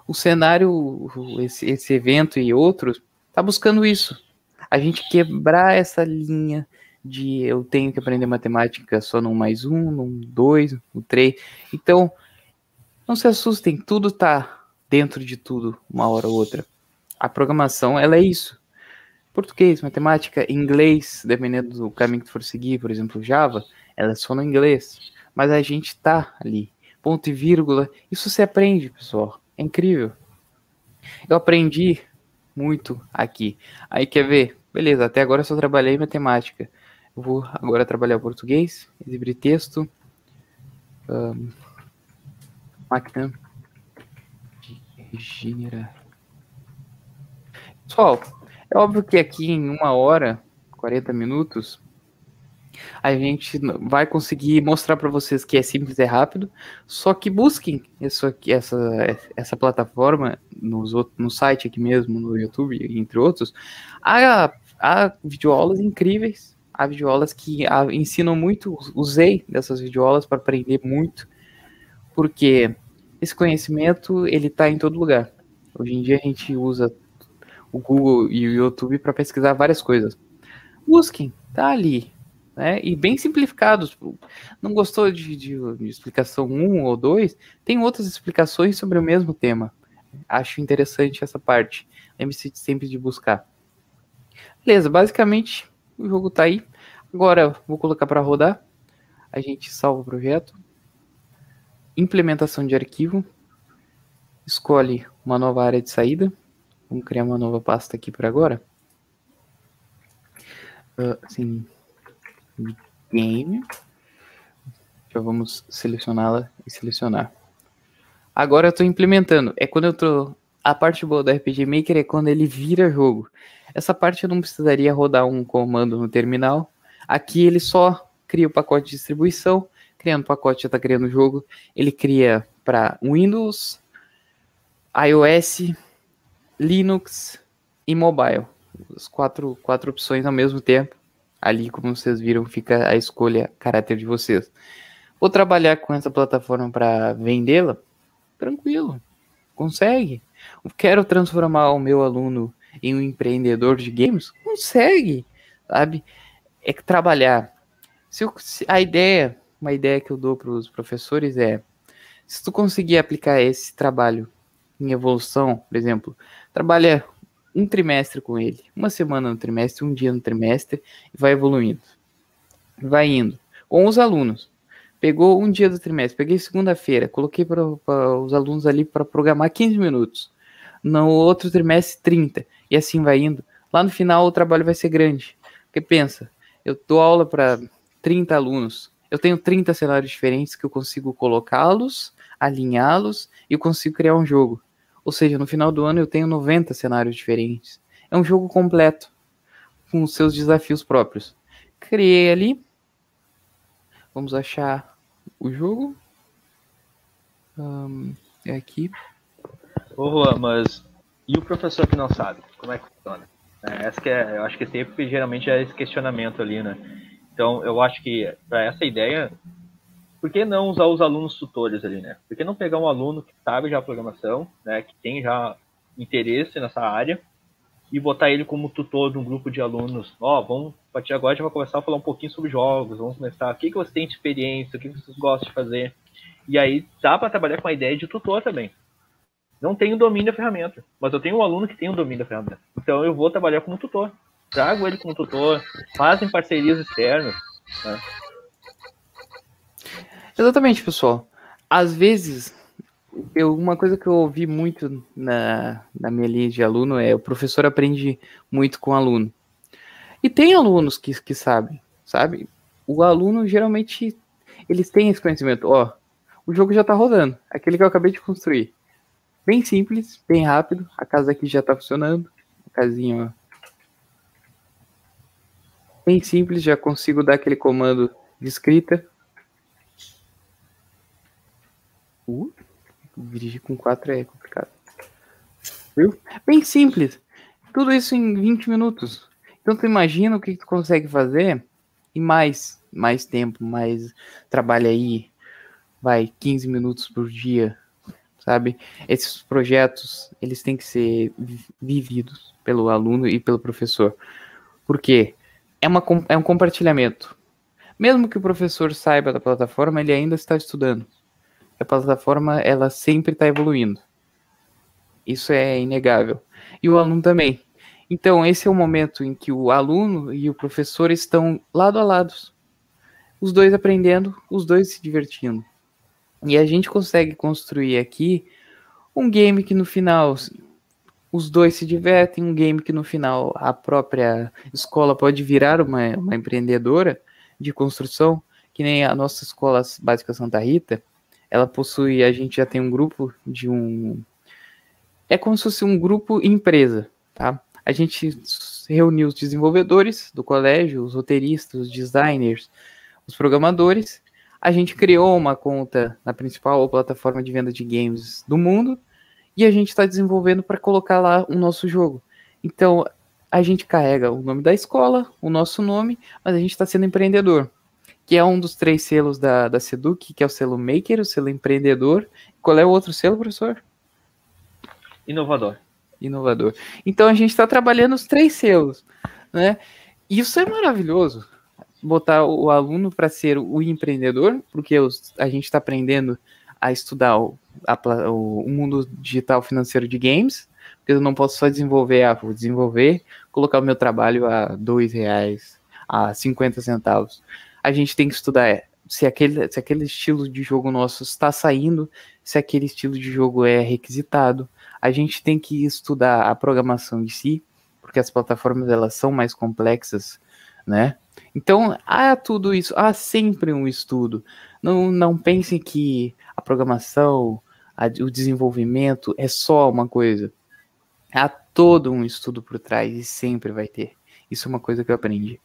O cenário, esse, esse evento e outros, tá buscando isso a gente quebrar essa linha de eu tenho que aprender matemática só no mais um, no dois, no três. Então, não se assustem, tudo tá dentro de tudo, uma hora ou outra. A programação, ela é isso. Português, matemática, inglês, dependendo do caminho que for seguir, por exemplo, Java, ela é só no inglês. Mas a gente tá ali. Ponto e vírgula, isso se aprende, pessoal. É incrível. Eu aprendi muito aqui. Aí quer ver? Beleza, até agora eu só trabalhei matemática. Eu vou agora trabalhar português, exibir texto, um, máquina regenera. Pessoal, é óbvio que aqui em uma hora, 40 minutos, a gente vai conseguir mostrar para vocês que é simples e rápido, só que busquem isso aqui, essa, essa plataforma nos, no site aqui mesmo, no YouTube, entre outros. Há, há videoaulas incríveis, há videoaulas que há, ensinam muito, usei dessas videoaulas para aprender muito, porque esse conhecimento ele está em todo lugar. Hoje em dia a gente usa o Google e o YouTube para pesquisar várias coisas. Busquem, tá ali né? E bem simplificados. Não gostou de, de, de explicação 1 ou 2? Tem outras explicações sobre o mesmo tema. Acho interessante essa parte. Lembre-se sempre de buscar. Beleza, basicamente o jogo tá aí. Agora vou colocar para rodar. A gente salva o projeto. Implementação de arquivo. Escolhe uma nova área de saída. Vamos criar uma nova pasta aqui por agora. Uh, assim, game. Já vamos selecioná-la e selecionar. Agora eu estou implementando. É quando eu tô. A parte boa do RPG Maker é quando ele vira jogo. Essa parte eu não precisaria rodar um comando no terminal. Aqui ele só cria o pacote de distribuição, criando pacote, já está criando o jogo. Ele cria para Windows, iOS, Linux e mobile. As quatro, quatro opções ao mesmo tempo. Ali, como vocês viram, fica a escolha caráter de vocês. Vou trabalhar com essa plataforma para vendê-la? Tranquilo, consegue. Quero transformar o meu aluno em um empreendedor de games? Consegue, sabe? É que trabalhar. Se, eu, se a ideia, uma ideia que eu dou para os professores é, se tu conseguir aplicar esse trabalho em evolução, por exemplo, trabalha um trimestre com ele, uma semana no trimestre, um dia no trimestre, e vai evoluindo. Vai indo. Com os alunos. Pegou um dia do trimestre, peguei segunda-feira, coloquei para os alunos ali para programar 15 minutos. No outro trimestre, 30. E assim vai indo. Lá no final, o trabalho vai ser grande. Porque pensa, eu dou aula para 30 alunos. Eu tenho 30 cenários diferentes que eu consigo colocá-los, alinhá-los e eu consigo criar um jogo. Ou seja, no final do ano eu tenho 90 cenários diferentes. É um jogo completo, com os seus desafios próprios. Criei ali. Vamos achar o jogo. Um, é aqui. Ô Juan, mas e o professor que não sabe? Como é que funciona? É, essa que é, eu acho que sempre geralmente é esse questionamento ali, né? Então eu acho que para essa ideia por que não usar os alunos tutores ali, né? Por que não pegar um aluno que sabe já a programação, né, que tem já interesse nessa área e botar ele como tutor de um grupo de alunos. Ó, oh, vamos, a partir de agora a gente vai começar a falar um pouquinho sobre jogos, vamos começar, o que, que você tem de experiência, o que, que vocês gostam de fazer. E aí dá para trabalhar com a ideia de tutor também. Não tenho domínio da ferramenta, mas eu tenho um aluno que tem o um domínio da ferramenta. Então eu vou trabalhar como tutor. Trago ele como tutor, fazem parcerias externas. Né? Exatamente, pessoal. Às vezes, eu, uma coisa que eu ouvi muito na, na minha linha de aluno é o professor aprende muito com o aluno. E tem alunos que, que sabem, sabe? O aluno geralmente eles têm esse conhecimento. Ó, o jogo já tá rodando, aquele que eu acabei de construir. Bem simples, bem rápido. A casa aqui já tá funcionando. A casinha, ó. Bem simples, já consigo dar aquele comando de escrita. Uh, dirigir com 4 é complicado. Viu? Bem simples. Tudo isso em 20 minutos. Então tu imagina o que tu consegue fazer e mais, mais tempo, mais trabalho aí. Vai 15 minutos por dia, sabe? Esses projetos, eles têm que ser vividos pelo aluno e pelo professor. Por quê? É, uma, é um compartilhamento. Mesmo que o professor saiba da plataforma, ele ainda está estudando a plataforma ela sempre está evoluindo. Isso é inegável. E o aluno também. Então, esse é o momento em que o aluno e o professor estão lado a lado. Os dois aprendendo, os dois se divertindo. E a gente consegue construir aqui um game que no final os dois se divertem, um game que no final a própria escola pode virar uma, uma empreendedora de construção, que nem a nossa escola básica Santa Rita, ela possui, a gente já tem um grupo de um. É como se fosse um grupo empresa, tá? A gente reuniu os desenvolvedores do colégio, os roteiristas, os designers, os programadores. A gente criou uma conta na principal plataforma de venda de games do mundo e a gente está desenvolvendo para colocar lá o nosso jogo. Então, a gente carrega o nome da escola, o nosso nome, mas a gente está sendo empreendedor que é um dos três selos da, da Seduc, que é o selo Maker, o selo Empreendedor. Qual é o outro selo, professor? Inovador. Inovador. Então a gente está trabalhando os três selos, né? Isso é maravilhoso. Botar o aluno para ser o empreendedor, porque os, a gente está aprendendo a estudar o, a, o, mundo digital financeiro de games, porque eu não posso só desenvolver, ah, vou desenvolver, colocar o meu trabalho a dois reais, a 50 centavos a gente tem que estudar é, se aquele, se aquele estilo de jogo nosso está saindo, se aquele estilo de jogo é requisitado. A gente tem que estudar a programação em si, porque as plataformas elas são mais complexas, né? Então, há tudo isso, há sempre um estudo. Não, não pensem que a programação, a, o desenvolvimento é só uma coisa. Há todo um estudo por trás e sempre vai ter. Isso é uma coisa que eu aprendi.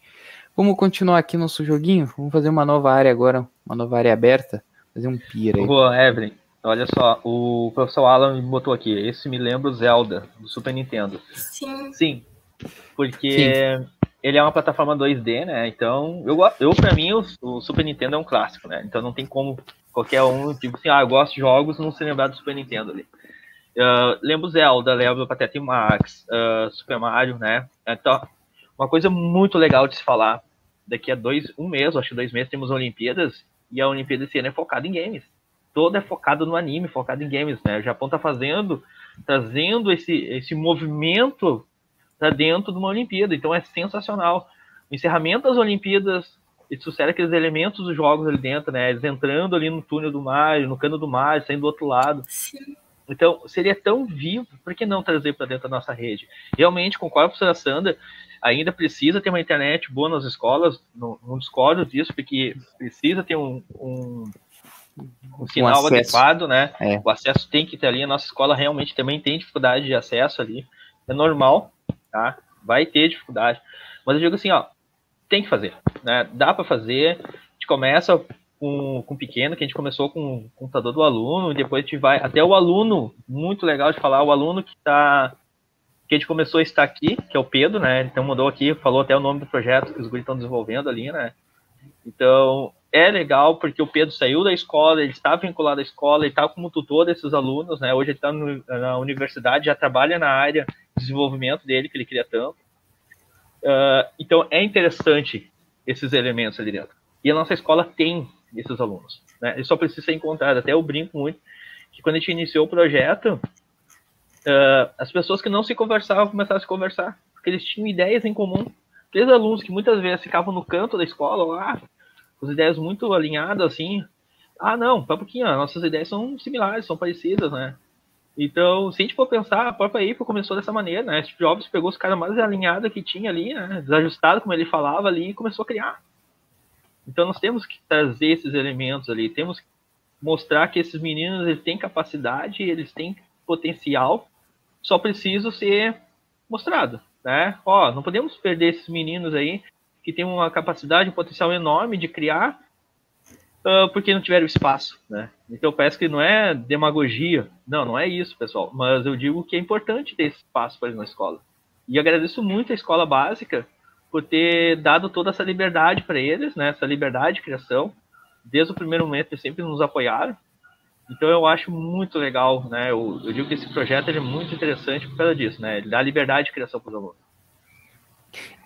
Vamos continuar aqui nosso joguinho? Vamos fazer uma nova área agora, uma nova área aberta. Fazer um pier aí. Boa, Evelyn. Olha só, o professor Alan me botou aqui. Esse me lembra o Zelda, do Super Nintendo. Sim. Sim, porque Sim. ele é uma plataforma 2D, né? Então, eu, eu pra mim, o, o, Super Nintendo é um clássico, né? Então não tem como qualquer um, tipo assim, ah, eu gosto de jogos, não se lembrar do Super Nintendo ali. Uh, lembro Zelda, lembro Pateta Max, uh, Super Mario, né? Então, uma coisa muito legal de se falar, daqui a dois, um mês, acho que dois meses, temos Olimpíadas, e a Olimpíada esse ano é focada em games. Toda é focada no anime, focada em games, né? O Japão tá fazendo, trazendo esse, esse movimento para dentro de uma Olimpíada, então é sensacional. O encerramento das Olimpíadas, e sucede aqueles elementos dos jogos ali dentro, né? Eles entrando ali no túnel do Mario, no cano do Mario, saindo do outro lado. Sim. Então, seria tão vivo, por que não trazer para dentro da nossa rede? Realmente, concordo com a professora Sandra, ainda precisa ter uma internet boa nas escolas, não, não discordo disso, porque precisa ter um, um, um sinal um adequado, né? É. O acesso tem que ter ali, a nossa escola realmente também tem dificuldade de acesso ali, é normal, tá? Vai ter dificuldade, mas eu digo assim, ó, tem que fazer, né? Dá para fazer, a gente começa com, com pequeno, que a gente começou com o computador do aluno, e depois a gente vai até o aluno, muito legal de falar, o aluno que está que a gente começou a estar aqui, que é o Pedro, né? Então mandou aqui, falou até o nome do projeto que os guris estão desenvolvendo ali, né? Então é legal porque o Pedro saiu da escola, ele está vinculado à escola, ele está como tutor desses alunos, né? Hoje ele está na universidade, já trabalha na área de desenvolvimento dele que ele queria tanto. Uh, então é interessante esses elementos ali dentro. E a nossa escola tem esses alunos, né? Ele só precisa ser encontrado. Até eu brinco muito que quando a gente iniciou o projeto, uh, as pessoas que não se conversavam começaram a se conversar, porque eles tinham ideias em comum. Três alunos que muitas vezes ficavam no canto da escola lá, com as ideias muito alinhadas, assim. Ah, não, para um pouquinho, nossas ideias são similares, são parecidas, né? Então, se a gente for pensar, a própria IPA começou dessa maneira, né? Steve Jobs pegou os caras mais alinhados que tinha ali, né? Desajustado, como ele falava ali, e começou a criar. Então, nós temos que trazer esses elementos ali, temos que mostrar que esses meninos eles têm capacidade, eles têm potencial, só preciso ser mostrado, né? Ó, não podemos perder esses meninos aí que têm uma capacidade, um potencial enorme de criar, uh, porque não tiveram espaço, né? Então parece que não é demagogia, não, não é isso, pessoal. Mas eu digo que é importante ter espaço para eles na escola. E agradeço muito a escola básica por ter dado toda essa liberdade para eles, né? Essa liberdade de criação. Desde o primeiro momento eles sempre nos apoiaram então eu acho muito legal, né? Eu, eu digo que esse projeto é muito interessante por causa disso, né? Ele dá liberdade de criação para os alunos.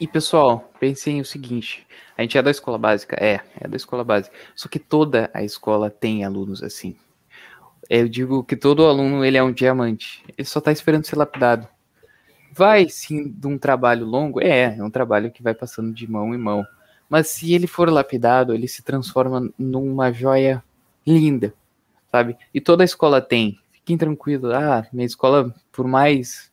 E pessoal, pensem o seguinte: a gente é da escola básica, é, é da escola básica. Só que toda a escola tem alunos assim. Eu digo que todo aluno ele é um diamante. Ele só está esperando ser lapidado. Vai sim de um trabalho longo, é, é um trabalho que vai passando de mão em mão. Mas se ele for lapidado, ele se transforma numa joia linda sabe? E toda escola tem. Fiquem tranquilos. Ah, minha escola, por mais.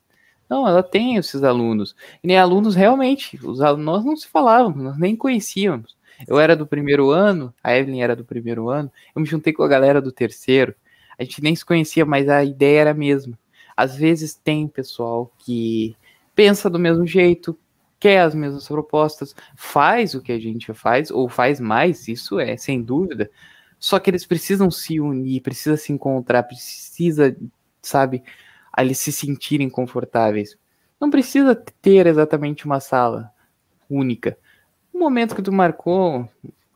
Não, ela tem esses alunos. E nem alunos realmente. Os alunos, nós não se falávamos, nós nem conhecíamos. Eu era do primeiro ano, a Evelyn era do primeiro ano, eu me juntei com a galera do terceiro. A gente nem se conhecia, mas a ideia era a mesma. Às vezes tem pessoal que pensa do mesmo jeito, quer as mesmas propostas, faz o que a gente faz, ou faz mais, isso é, sem dúvida, só que eles precisam se unir, precisa se encontrar, precisa, sabe, eles se sentirem confortáveis. Não precisa ter exatamente uma sala única. O momento que tu marcou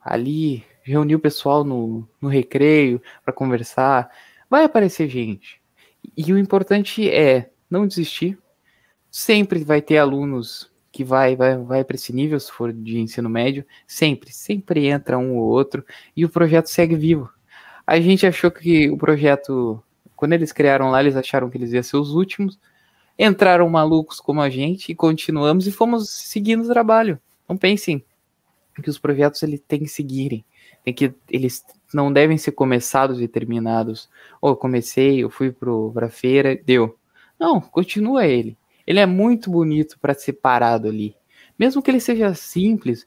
ali, reuniu o pessoal no, no recreio para conversar, vai aparecer gente. E o importante é não desistir. Sempre vai ter alunos que vai, vai, vai para esse nível, se for de ensino médio, sempre, sempre entra um ou outro e o projeto segue vivo. A gente achou que o projeto, quando eles criaram lá, eles acharam que eles iam ser os últimos, entraram malucos como a gente e continuamos e fomos seguindo o trabalho. Não pensem que os projetos ele tem que seguirem, tem que eles não devem ser começados e terminados. Ou oh, comecei, eu fui para a feira, deu. Não, continua ele. Ele é muito bonito para ser parado ali. Mesmo que ele seja simples,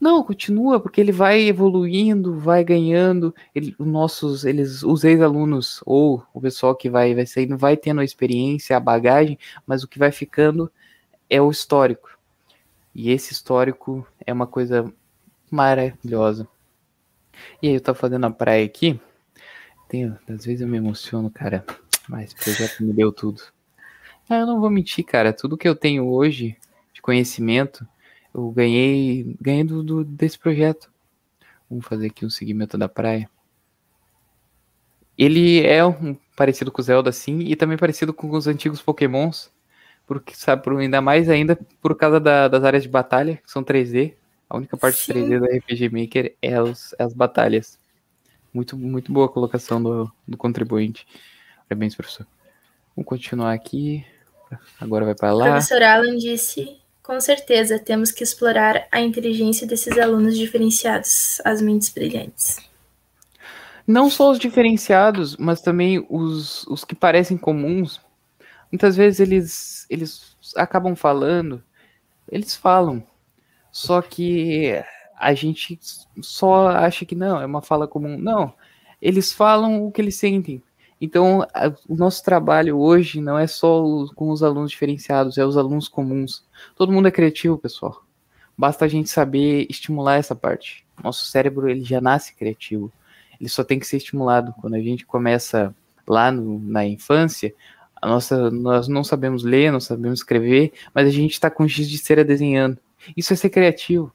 não, continua, porque ele vai evoluindo, vai ganhando. Ele, os nossos, eles, os ex-alunos ou o pessoal que vai, vai saindo, vai tendo a experiência, a bagagem, mas o que vai ficando é o histórico. E esse histórico é uma coisa maravilhosa. E aí eu tava fazendo a praia aqui. Tenho, às vezes eu me emociono, cara. Mas o projeto me deu tudo. Ah, eu não vou mentir, cara. Tudo que eu tenho hoje de conhecimento, eu ganhei, ganhei do, do, desse projeto. Vamos fazer aqui um segmento da praia. Ele é um parecido com o Zelda, sim, e também parecido com os antigos Pokémons. Porque, sabe, por, ainda mais ainda por causa da, das áreas de batalha, que são 3D. A única parte sim. 3D da RPG Maker é, os, é as batalhas. Muito, muito boa a colocação do, do contribuinte. Parabéns, professor. Vamos continuar aqui. Agora vai para lá. O professor Alan disse: com certeza temos que explorar a inteligência desses alunos diferenciados, as mentes brilhantes. Não só os diferenciados, mas também os, os que parecem comuns. Muitas vezes eles, eles acabam falando, eles falam, só que a gente só acha que não, é uma fala comum. Não, eles falam o que eles sentem. Então, a, o nosso trabalho hoje não é só o, com os alunos diferenciados, é os alunos comuns. Todo mundo é criativo, pessoal. Basta a gente saber estimular essa parte. Nosso cérebro ele já nasce criativo. Ele só tem que ser estimulado. Quando a gente começa lá no, na infância, a nossa, nós não sabemos ler, não sabemos escrever, mas a gente está com giz de cera desenhando. Isso é ser criativo.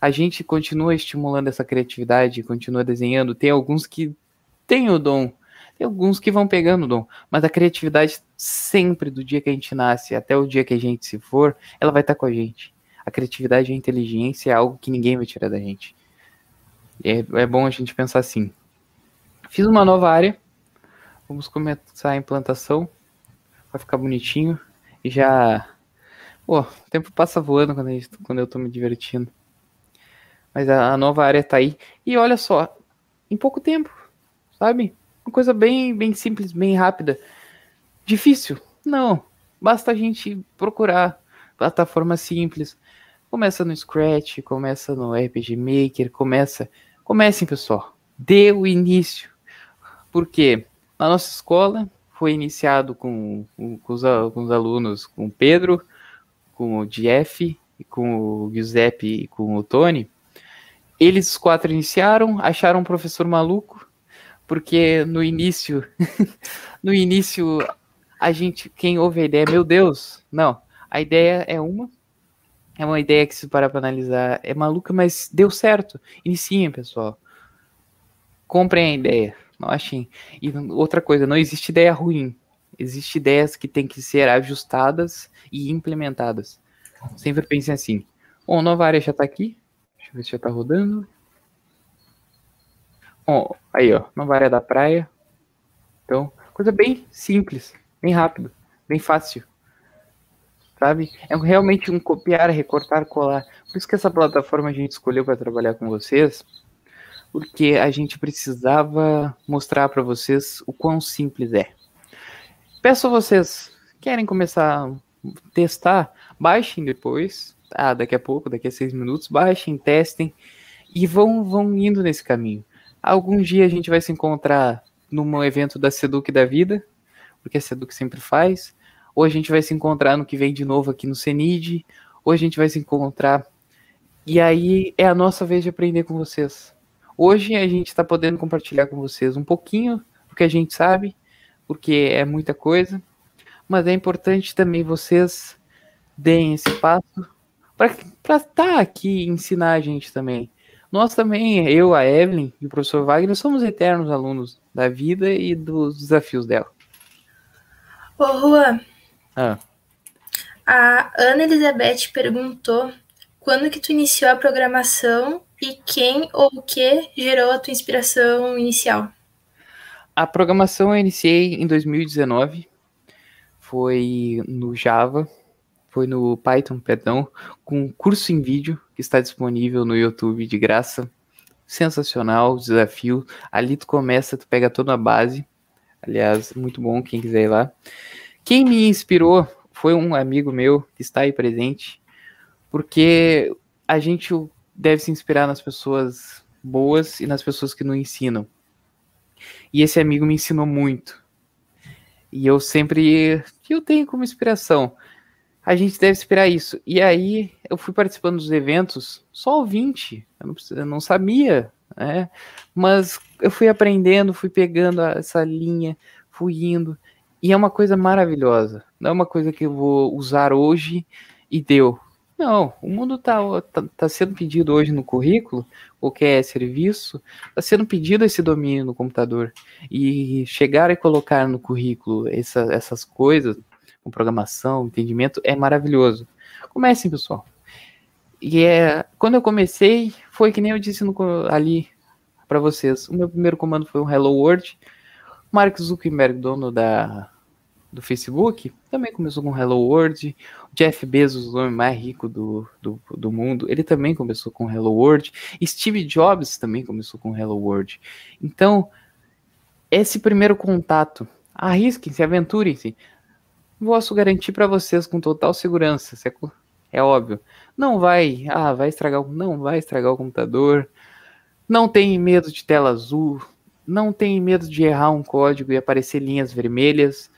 A gente continua estimulando essa criatividade, continua desenhando. Tem alguns que têm o dom, tem alguns que vão pegando o dom, mas a criatividade sempre, do dia que a gente nasce até o dia que a gente se for, ela vai estar com a gente. A criatividade e a inteligência é algo que ninguém vai tirar da gente. É, é bom a gente pensar assim. Fiz uma nova área, vamos começar a implantação, vai ficar bonitinho e já. Pô, o tempo passa voando quando, gente, quando eu tô me divertindo. Mas a, a nova área tá aí. E olha só, em pouco tempo, sabe? Uma coisa bem, bem simples, bem rápida. Difícil? Não. Basta a gente procurar plataforma simples. Começa no Scratch, começa no RPG Maker, começa. Comecem, pessoal. Dê o início. Porque na nossa escola foi iniciado com, com, com, os, com os alunos, com o Pedro, com o Jeff, com o Giuseppe e com o Tony. Eles quatro iniciaram, acharam um professor maluco, porque no início, no início, a gente, quem ouve a ideia, meu Deus, não, a ideia é uma, é uma ideia que se parar para analisar é maluca, mas deu certo. Iniciem, pessoal. Comprem a ideia, não achem. E outra coisa, não existe ideia ruim. Existem ideias que têm que ser ajustadas e implementadas. Sempre pensem assim. Bom, nova área já está aqui. Deixa eu ver se já está rodando. Ó, aí, ó, nova área da praia. Então, coisa bem simples, bem rápido, bem fácil. Sabe? É realmente um copiar, recortar, colar. Por isso que essa plataforma a gente escolheu para trabalhar com vocês, porque a gente precisava mostrar para vocês o quão simples é. Peço a vocês, querem começar a testar? Baixem depois, ah, daqui a pouco, daqui a seis minutos, baixem, testem e vão, vão indo nesse caminho. Algum dia a gente vai se encontrar num evento da Seduc da vida, porque a Seduc sempre faz. Ou a gente vai se encontrar no que vem de novo aqui no CENID, ou a gente vai se encontrar. E aí é a nossa vez de aprender com vocês. Hoje a gente está podendo compartilhar com vocês um pouquinho do que a gente sabe, porque é muita coisa, mas é importante também vocês deem esse passo para estar tá aqui e ensinar a gente também. Nós também, eu, a Evelyn e o professor Wagner, somos eternos alunos da vida e dos desafios dela. Ô, Juan. Ah. A Ana Elizabeth perguntou quando que tu iniciou a programação e quem ou o que gerou a tua inspiração inicial? A programação eu iniciei em 2019. Foi no Java, foi no Python, perdão, com um curso em vídeo que está disponível no YouTube de graça. Sensacional, desafio. Ali tu começa, tu pega toda a base. Aliás, muito bom quem quiser ir lá. Quem me inspirou foi um amigo meu que está aí presente, porque a gente deve se inspirar nas pessoas boas e nas pessoas que nos ensinam. E esse amigo me ensinou muito. E eu sempre, eu tenho como inspiração a gente deve esperar isso. E aí eu fui participando dos eventos, só ouvinte, eu não, eu não sabia, né? Mas eu fui aprendendo, fui pegando essa linha, fui indo. E é uma coisa maravilhosa. Não é uma coisa que eu vou usar hoje e deu. Não, o mundo está tá, tá, sendo pedido hoje no currículo, qualquer serviço, está sendo pedido esse domínio no computador. E chegar e colocar no currículo essa, essas coisas, com programação, entendimento, é maravilhoso. Comecem, pessoal. E é, quando eu comecei, foi que nem eu disse no, ali para vocês. O meu primeiro comando foi um Hello World. Mark Zuckerberg, dono da, do Facebook, também começou com Hello World. O Jeff Bezos, o homem mais rico do, do, do mundo, ele também começou com Hello World. Steve Jobs também começou com Hello World. Então, esse primeiro contato, arrisquem-se, aventurem-se. Posso garantir para vocês com total segurança, é, é óbvio. Não vai, ah, vai estragar, não vai estragar o computador. Não tem medo de tela azul, não tem medo de errar um código e aparecer linhas vermelhas.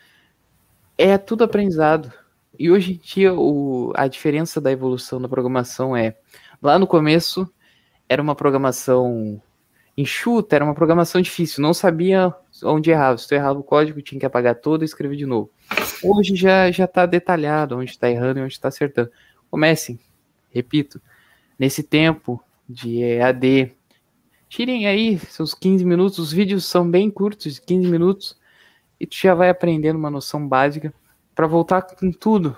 É tudo aprendizado. E hoje em dia o, a diferença da evolução da programação é, lá no começo era uma programação enxuta, era uma programação difícil, não sabia onde errava. Se tu errava o código, tinha que apagar todo e escrever de novo. Hoje já já está detalhado onde está errando e onde está acertando. Comecem, repito, nesse tempo de EAD, tirem aí seus 15 minutos, os vídeos são bem curtos, 15 minutos, e tu já vai aprendendo uma noção básica para voltar com tudo,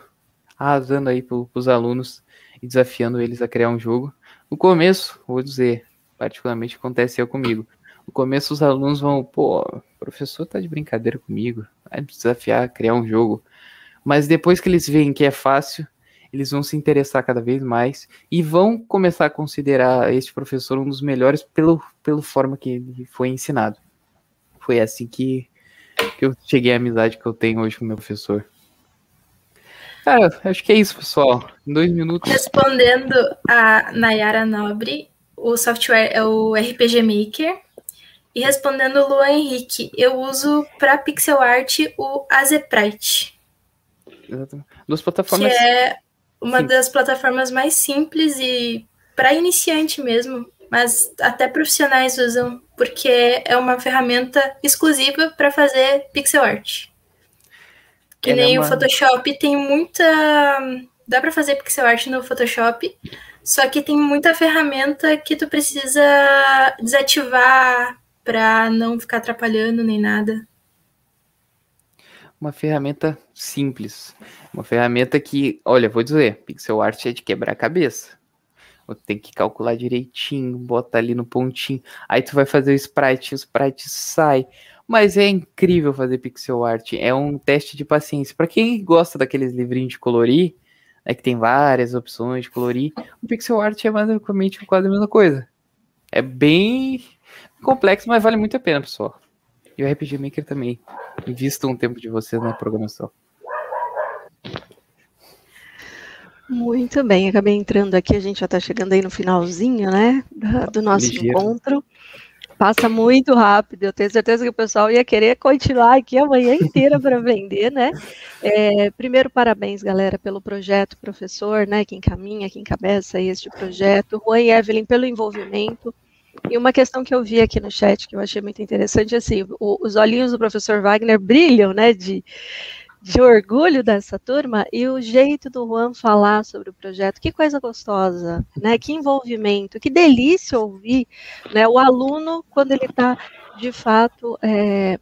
arrasando aí para os alunos e desafiando eles a criar um jogo. No começo, vou dizer, particularmente aconteceu comigo. No começo os alunos vão, pô, o professor tá de brincadeira comigo, vai desafiar, criar um jogo. Mas depois que eles veem que é fácil, eles vão se interessar cada vez mais e vão começar a considerar este professor um dos melhores pelo, pela forma que ele foi ensinado. Foi assim que, que eu cheguei à amizade que eu tenho hoje com o meu professor. Cara, acho que é isso, pessoal. Em dois minutos. Respondendo a Nayara Nobre, o software é o RPG Maker. E respondendo o Luan Henrique, eu uso para pixel art o Azeprite. Exatamente. Duas plataformas. Que é uma Sim. das plataformas mais simples e para iniciante mesmo, mas até profissionais usam, porque é uma ferramenta exclusiva para fazer pixel art. Que é nem uma... o Photoshop tem muita. Dá para fazer pixel art no Photoshop, só que tem muita ferramenta que tu precisa desativar para não ficar atrapalhando nem nada. Uma ferramenta simples. Uma ferramenta que, olha, vou dizer, pixel art é de quebrar a cabeça. Tem que calcular direitinho, botar ali no pontinho. Aí tu vai fazer o sprite, o sprite sai. Mas é incrível fazer pixel art. É um teste de paciência. Para quem gosta daqueles livrinhos de colorir, né, que tem várias opções de colorir, o pixel art é basicamente quase a mesma coisa. É bem complexo, mas vale muito a pena, pessoal. E o RPG Maker também. Invista um tempo de vocês na programação. Muito bem, acabei entrando aqui, a gente já está chegando aí no finalzinho, né, do nosso Ligeiro. encontro. Passa muito rápido, eu tenho certeza que o pessoal ia querer continuar aqui a manhã inteira para vender, né? É, primeiro, parabéns, galera, pelo projeto, professor, né, que encaminha, que encabeça este projeto, Juan e Evelyn pelo envolvimento, e uma questão que eu vi aqui no chat que eu achei muito interessante, assim, o, os olhinhos do professor Wagner brilham, né, de, de orgulho dessa turma e o jeito do Juan falar sobre o projeto, que coisa gostosa, né? Que envolvimento, que delícia ouvir, né? O aluno quando ele está de fato é,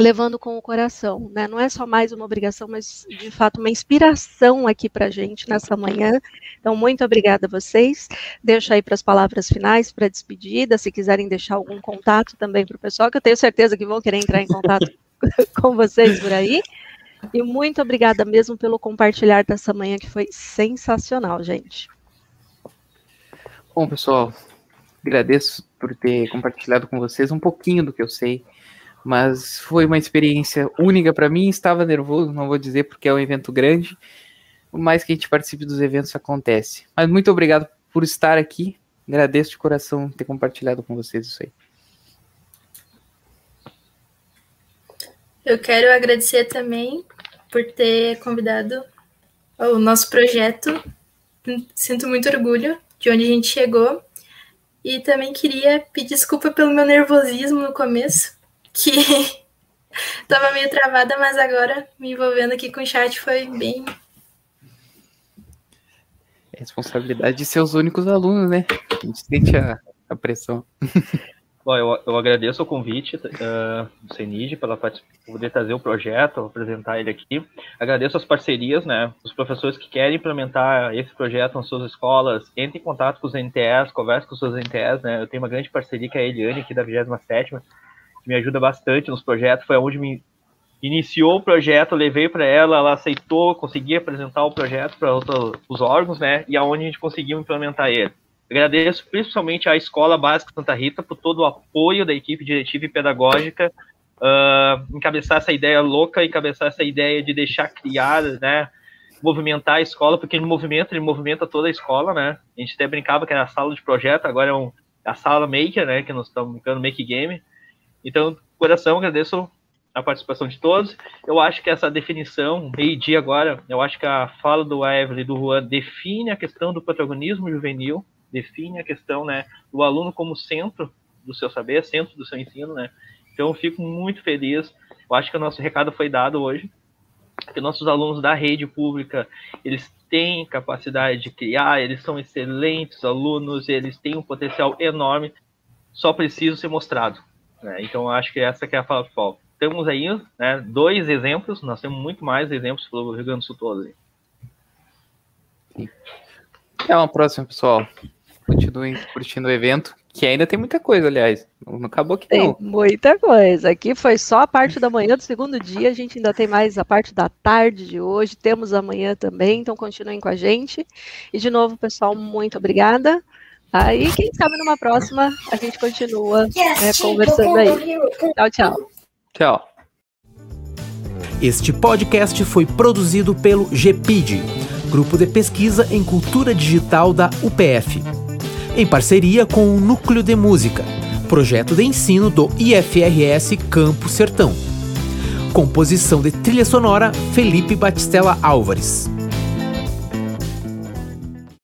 levando com o coração, né? Não é só mais uma obrigação, mas de fato uma inspiração aqui para a gente nessa manhã. Então, muito obrigada a vocês. Deixo aí para as palavras finais, para a despedida, se quiserem deixar algum contato também para o pessoal, que eu tenho certeza que vão querer entrar em contato com vocês por aí. E muito obrigada mesmo pelo compartilhar dessa manhã, que foi sensacional, gente. Bom, pessoal, agradeço por ter compartilhado com vocês um pouquinho do que eu sei, mas foi uma experiência única para mim. Estava nervoso, não vou dizer porque é um evento grande, mais que a gente participe dos eventos acontece. Mas muito obrigado por estar aqui. Agradeço de coração ter compartilhado com vocês isso aí. Eu quero agradecer também por ter convidado o nosso projeto. Sinto muito orgulho de onde a gente chegou. E também queria pedir desculpa pelo meu nervosismo no começo, que estava meio travada, mas agora me envolvendo aqui com o chat foi bem. É responsabilidade de ser os únicos alunos, né? A gente sente a, a pressão. Bom, eu, eu agradeço o convite uh, do CENID pela poder trazer o projeto, apresentar ele aqui. Agradeço as parcerias, né? Os professores que querem implementar esse projeto nas suas escolas, entrem em contato com os NTS, converse com os seus né? Eu tenho uma grande parceria é a Eliane, aqui da 27 que me ajuda bastante nos projetos. Foi onde me iniciou o projeto, levei para ela, ela aceitou, consegui apresentar o projeto para os órgãos, né? E aonde a gente conseguiu implementar ele. Agradeço principalmente à Escola Básica Santa Rita por todo o apoio da equipe diretiva e pedagógica, uh, encabeçar essa ideia louca, encabeçar essa ideia de deixar criar, né, movimentar a escola, porque ele movimenta, ele movimenta toda a escola, né? A gente até brincava que era a sala de projeto, agora é um, a sala maker, né, que nós estamos brincando make game. Então, coração, agradeço a participação de todos. Eu acho que essa definição, meio-dia agora, eu acho que a fala do Evelyn e do Juan define a questão do protagonismo juvenil, define a questão né, do aluno como centro do seu saber, centro do seu ensino, né? Então eu fico muito feliz. Eu acho que o nosso recado foi dado hoje, que nossos alunos da rede pública, eles têm capacidade de criar, eles são excelentes alunos, eles têm um potencial enorme, só preciso ser mostrado. Né? Então eu acho que essa que é a fala principal. Temos aí né, dois exemplos, nós temos muito mais exemplos pelo Rio Grande do Sul todo. Aí. Até uma próxima, pessoal. Continuem curtindo o evento, que ainda tem muita coisa, aliás. Não acabou aqui, tem não. muita coisa. Aqui foi só a parte da manhã do segundo dia. A gente ainda tem mais a parte da tarde de hoje. Temos amanhã também, então continuem com a gente. E de novo, pessoal, muito obrigada. Aí, quem sabe numa próxima a gente continua né, conversando aí. Tchau, tchau. Tchau. Este podcast foi produzido pelo GPID, Grupo de Pesquisa em Cultura Digital da UPF em parceria com o Núcleo de Música, projeto de ensino do IFRS Campo Sertão. Composição de trilha sonora Felipe Batistella Álvares.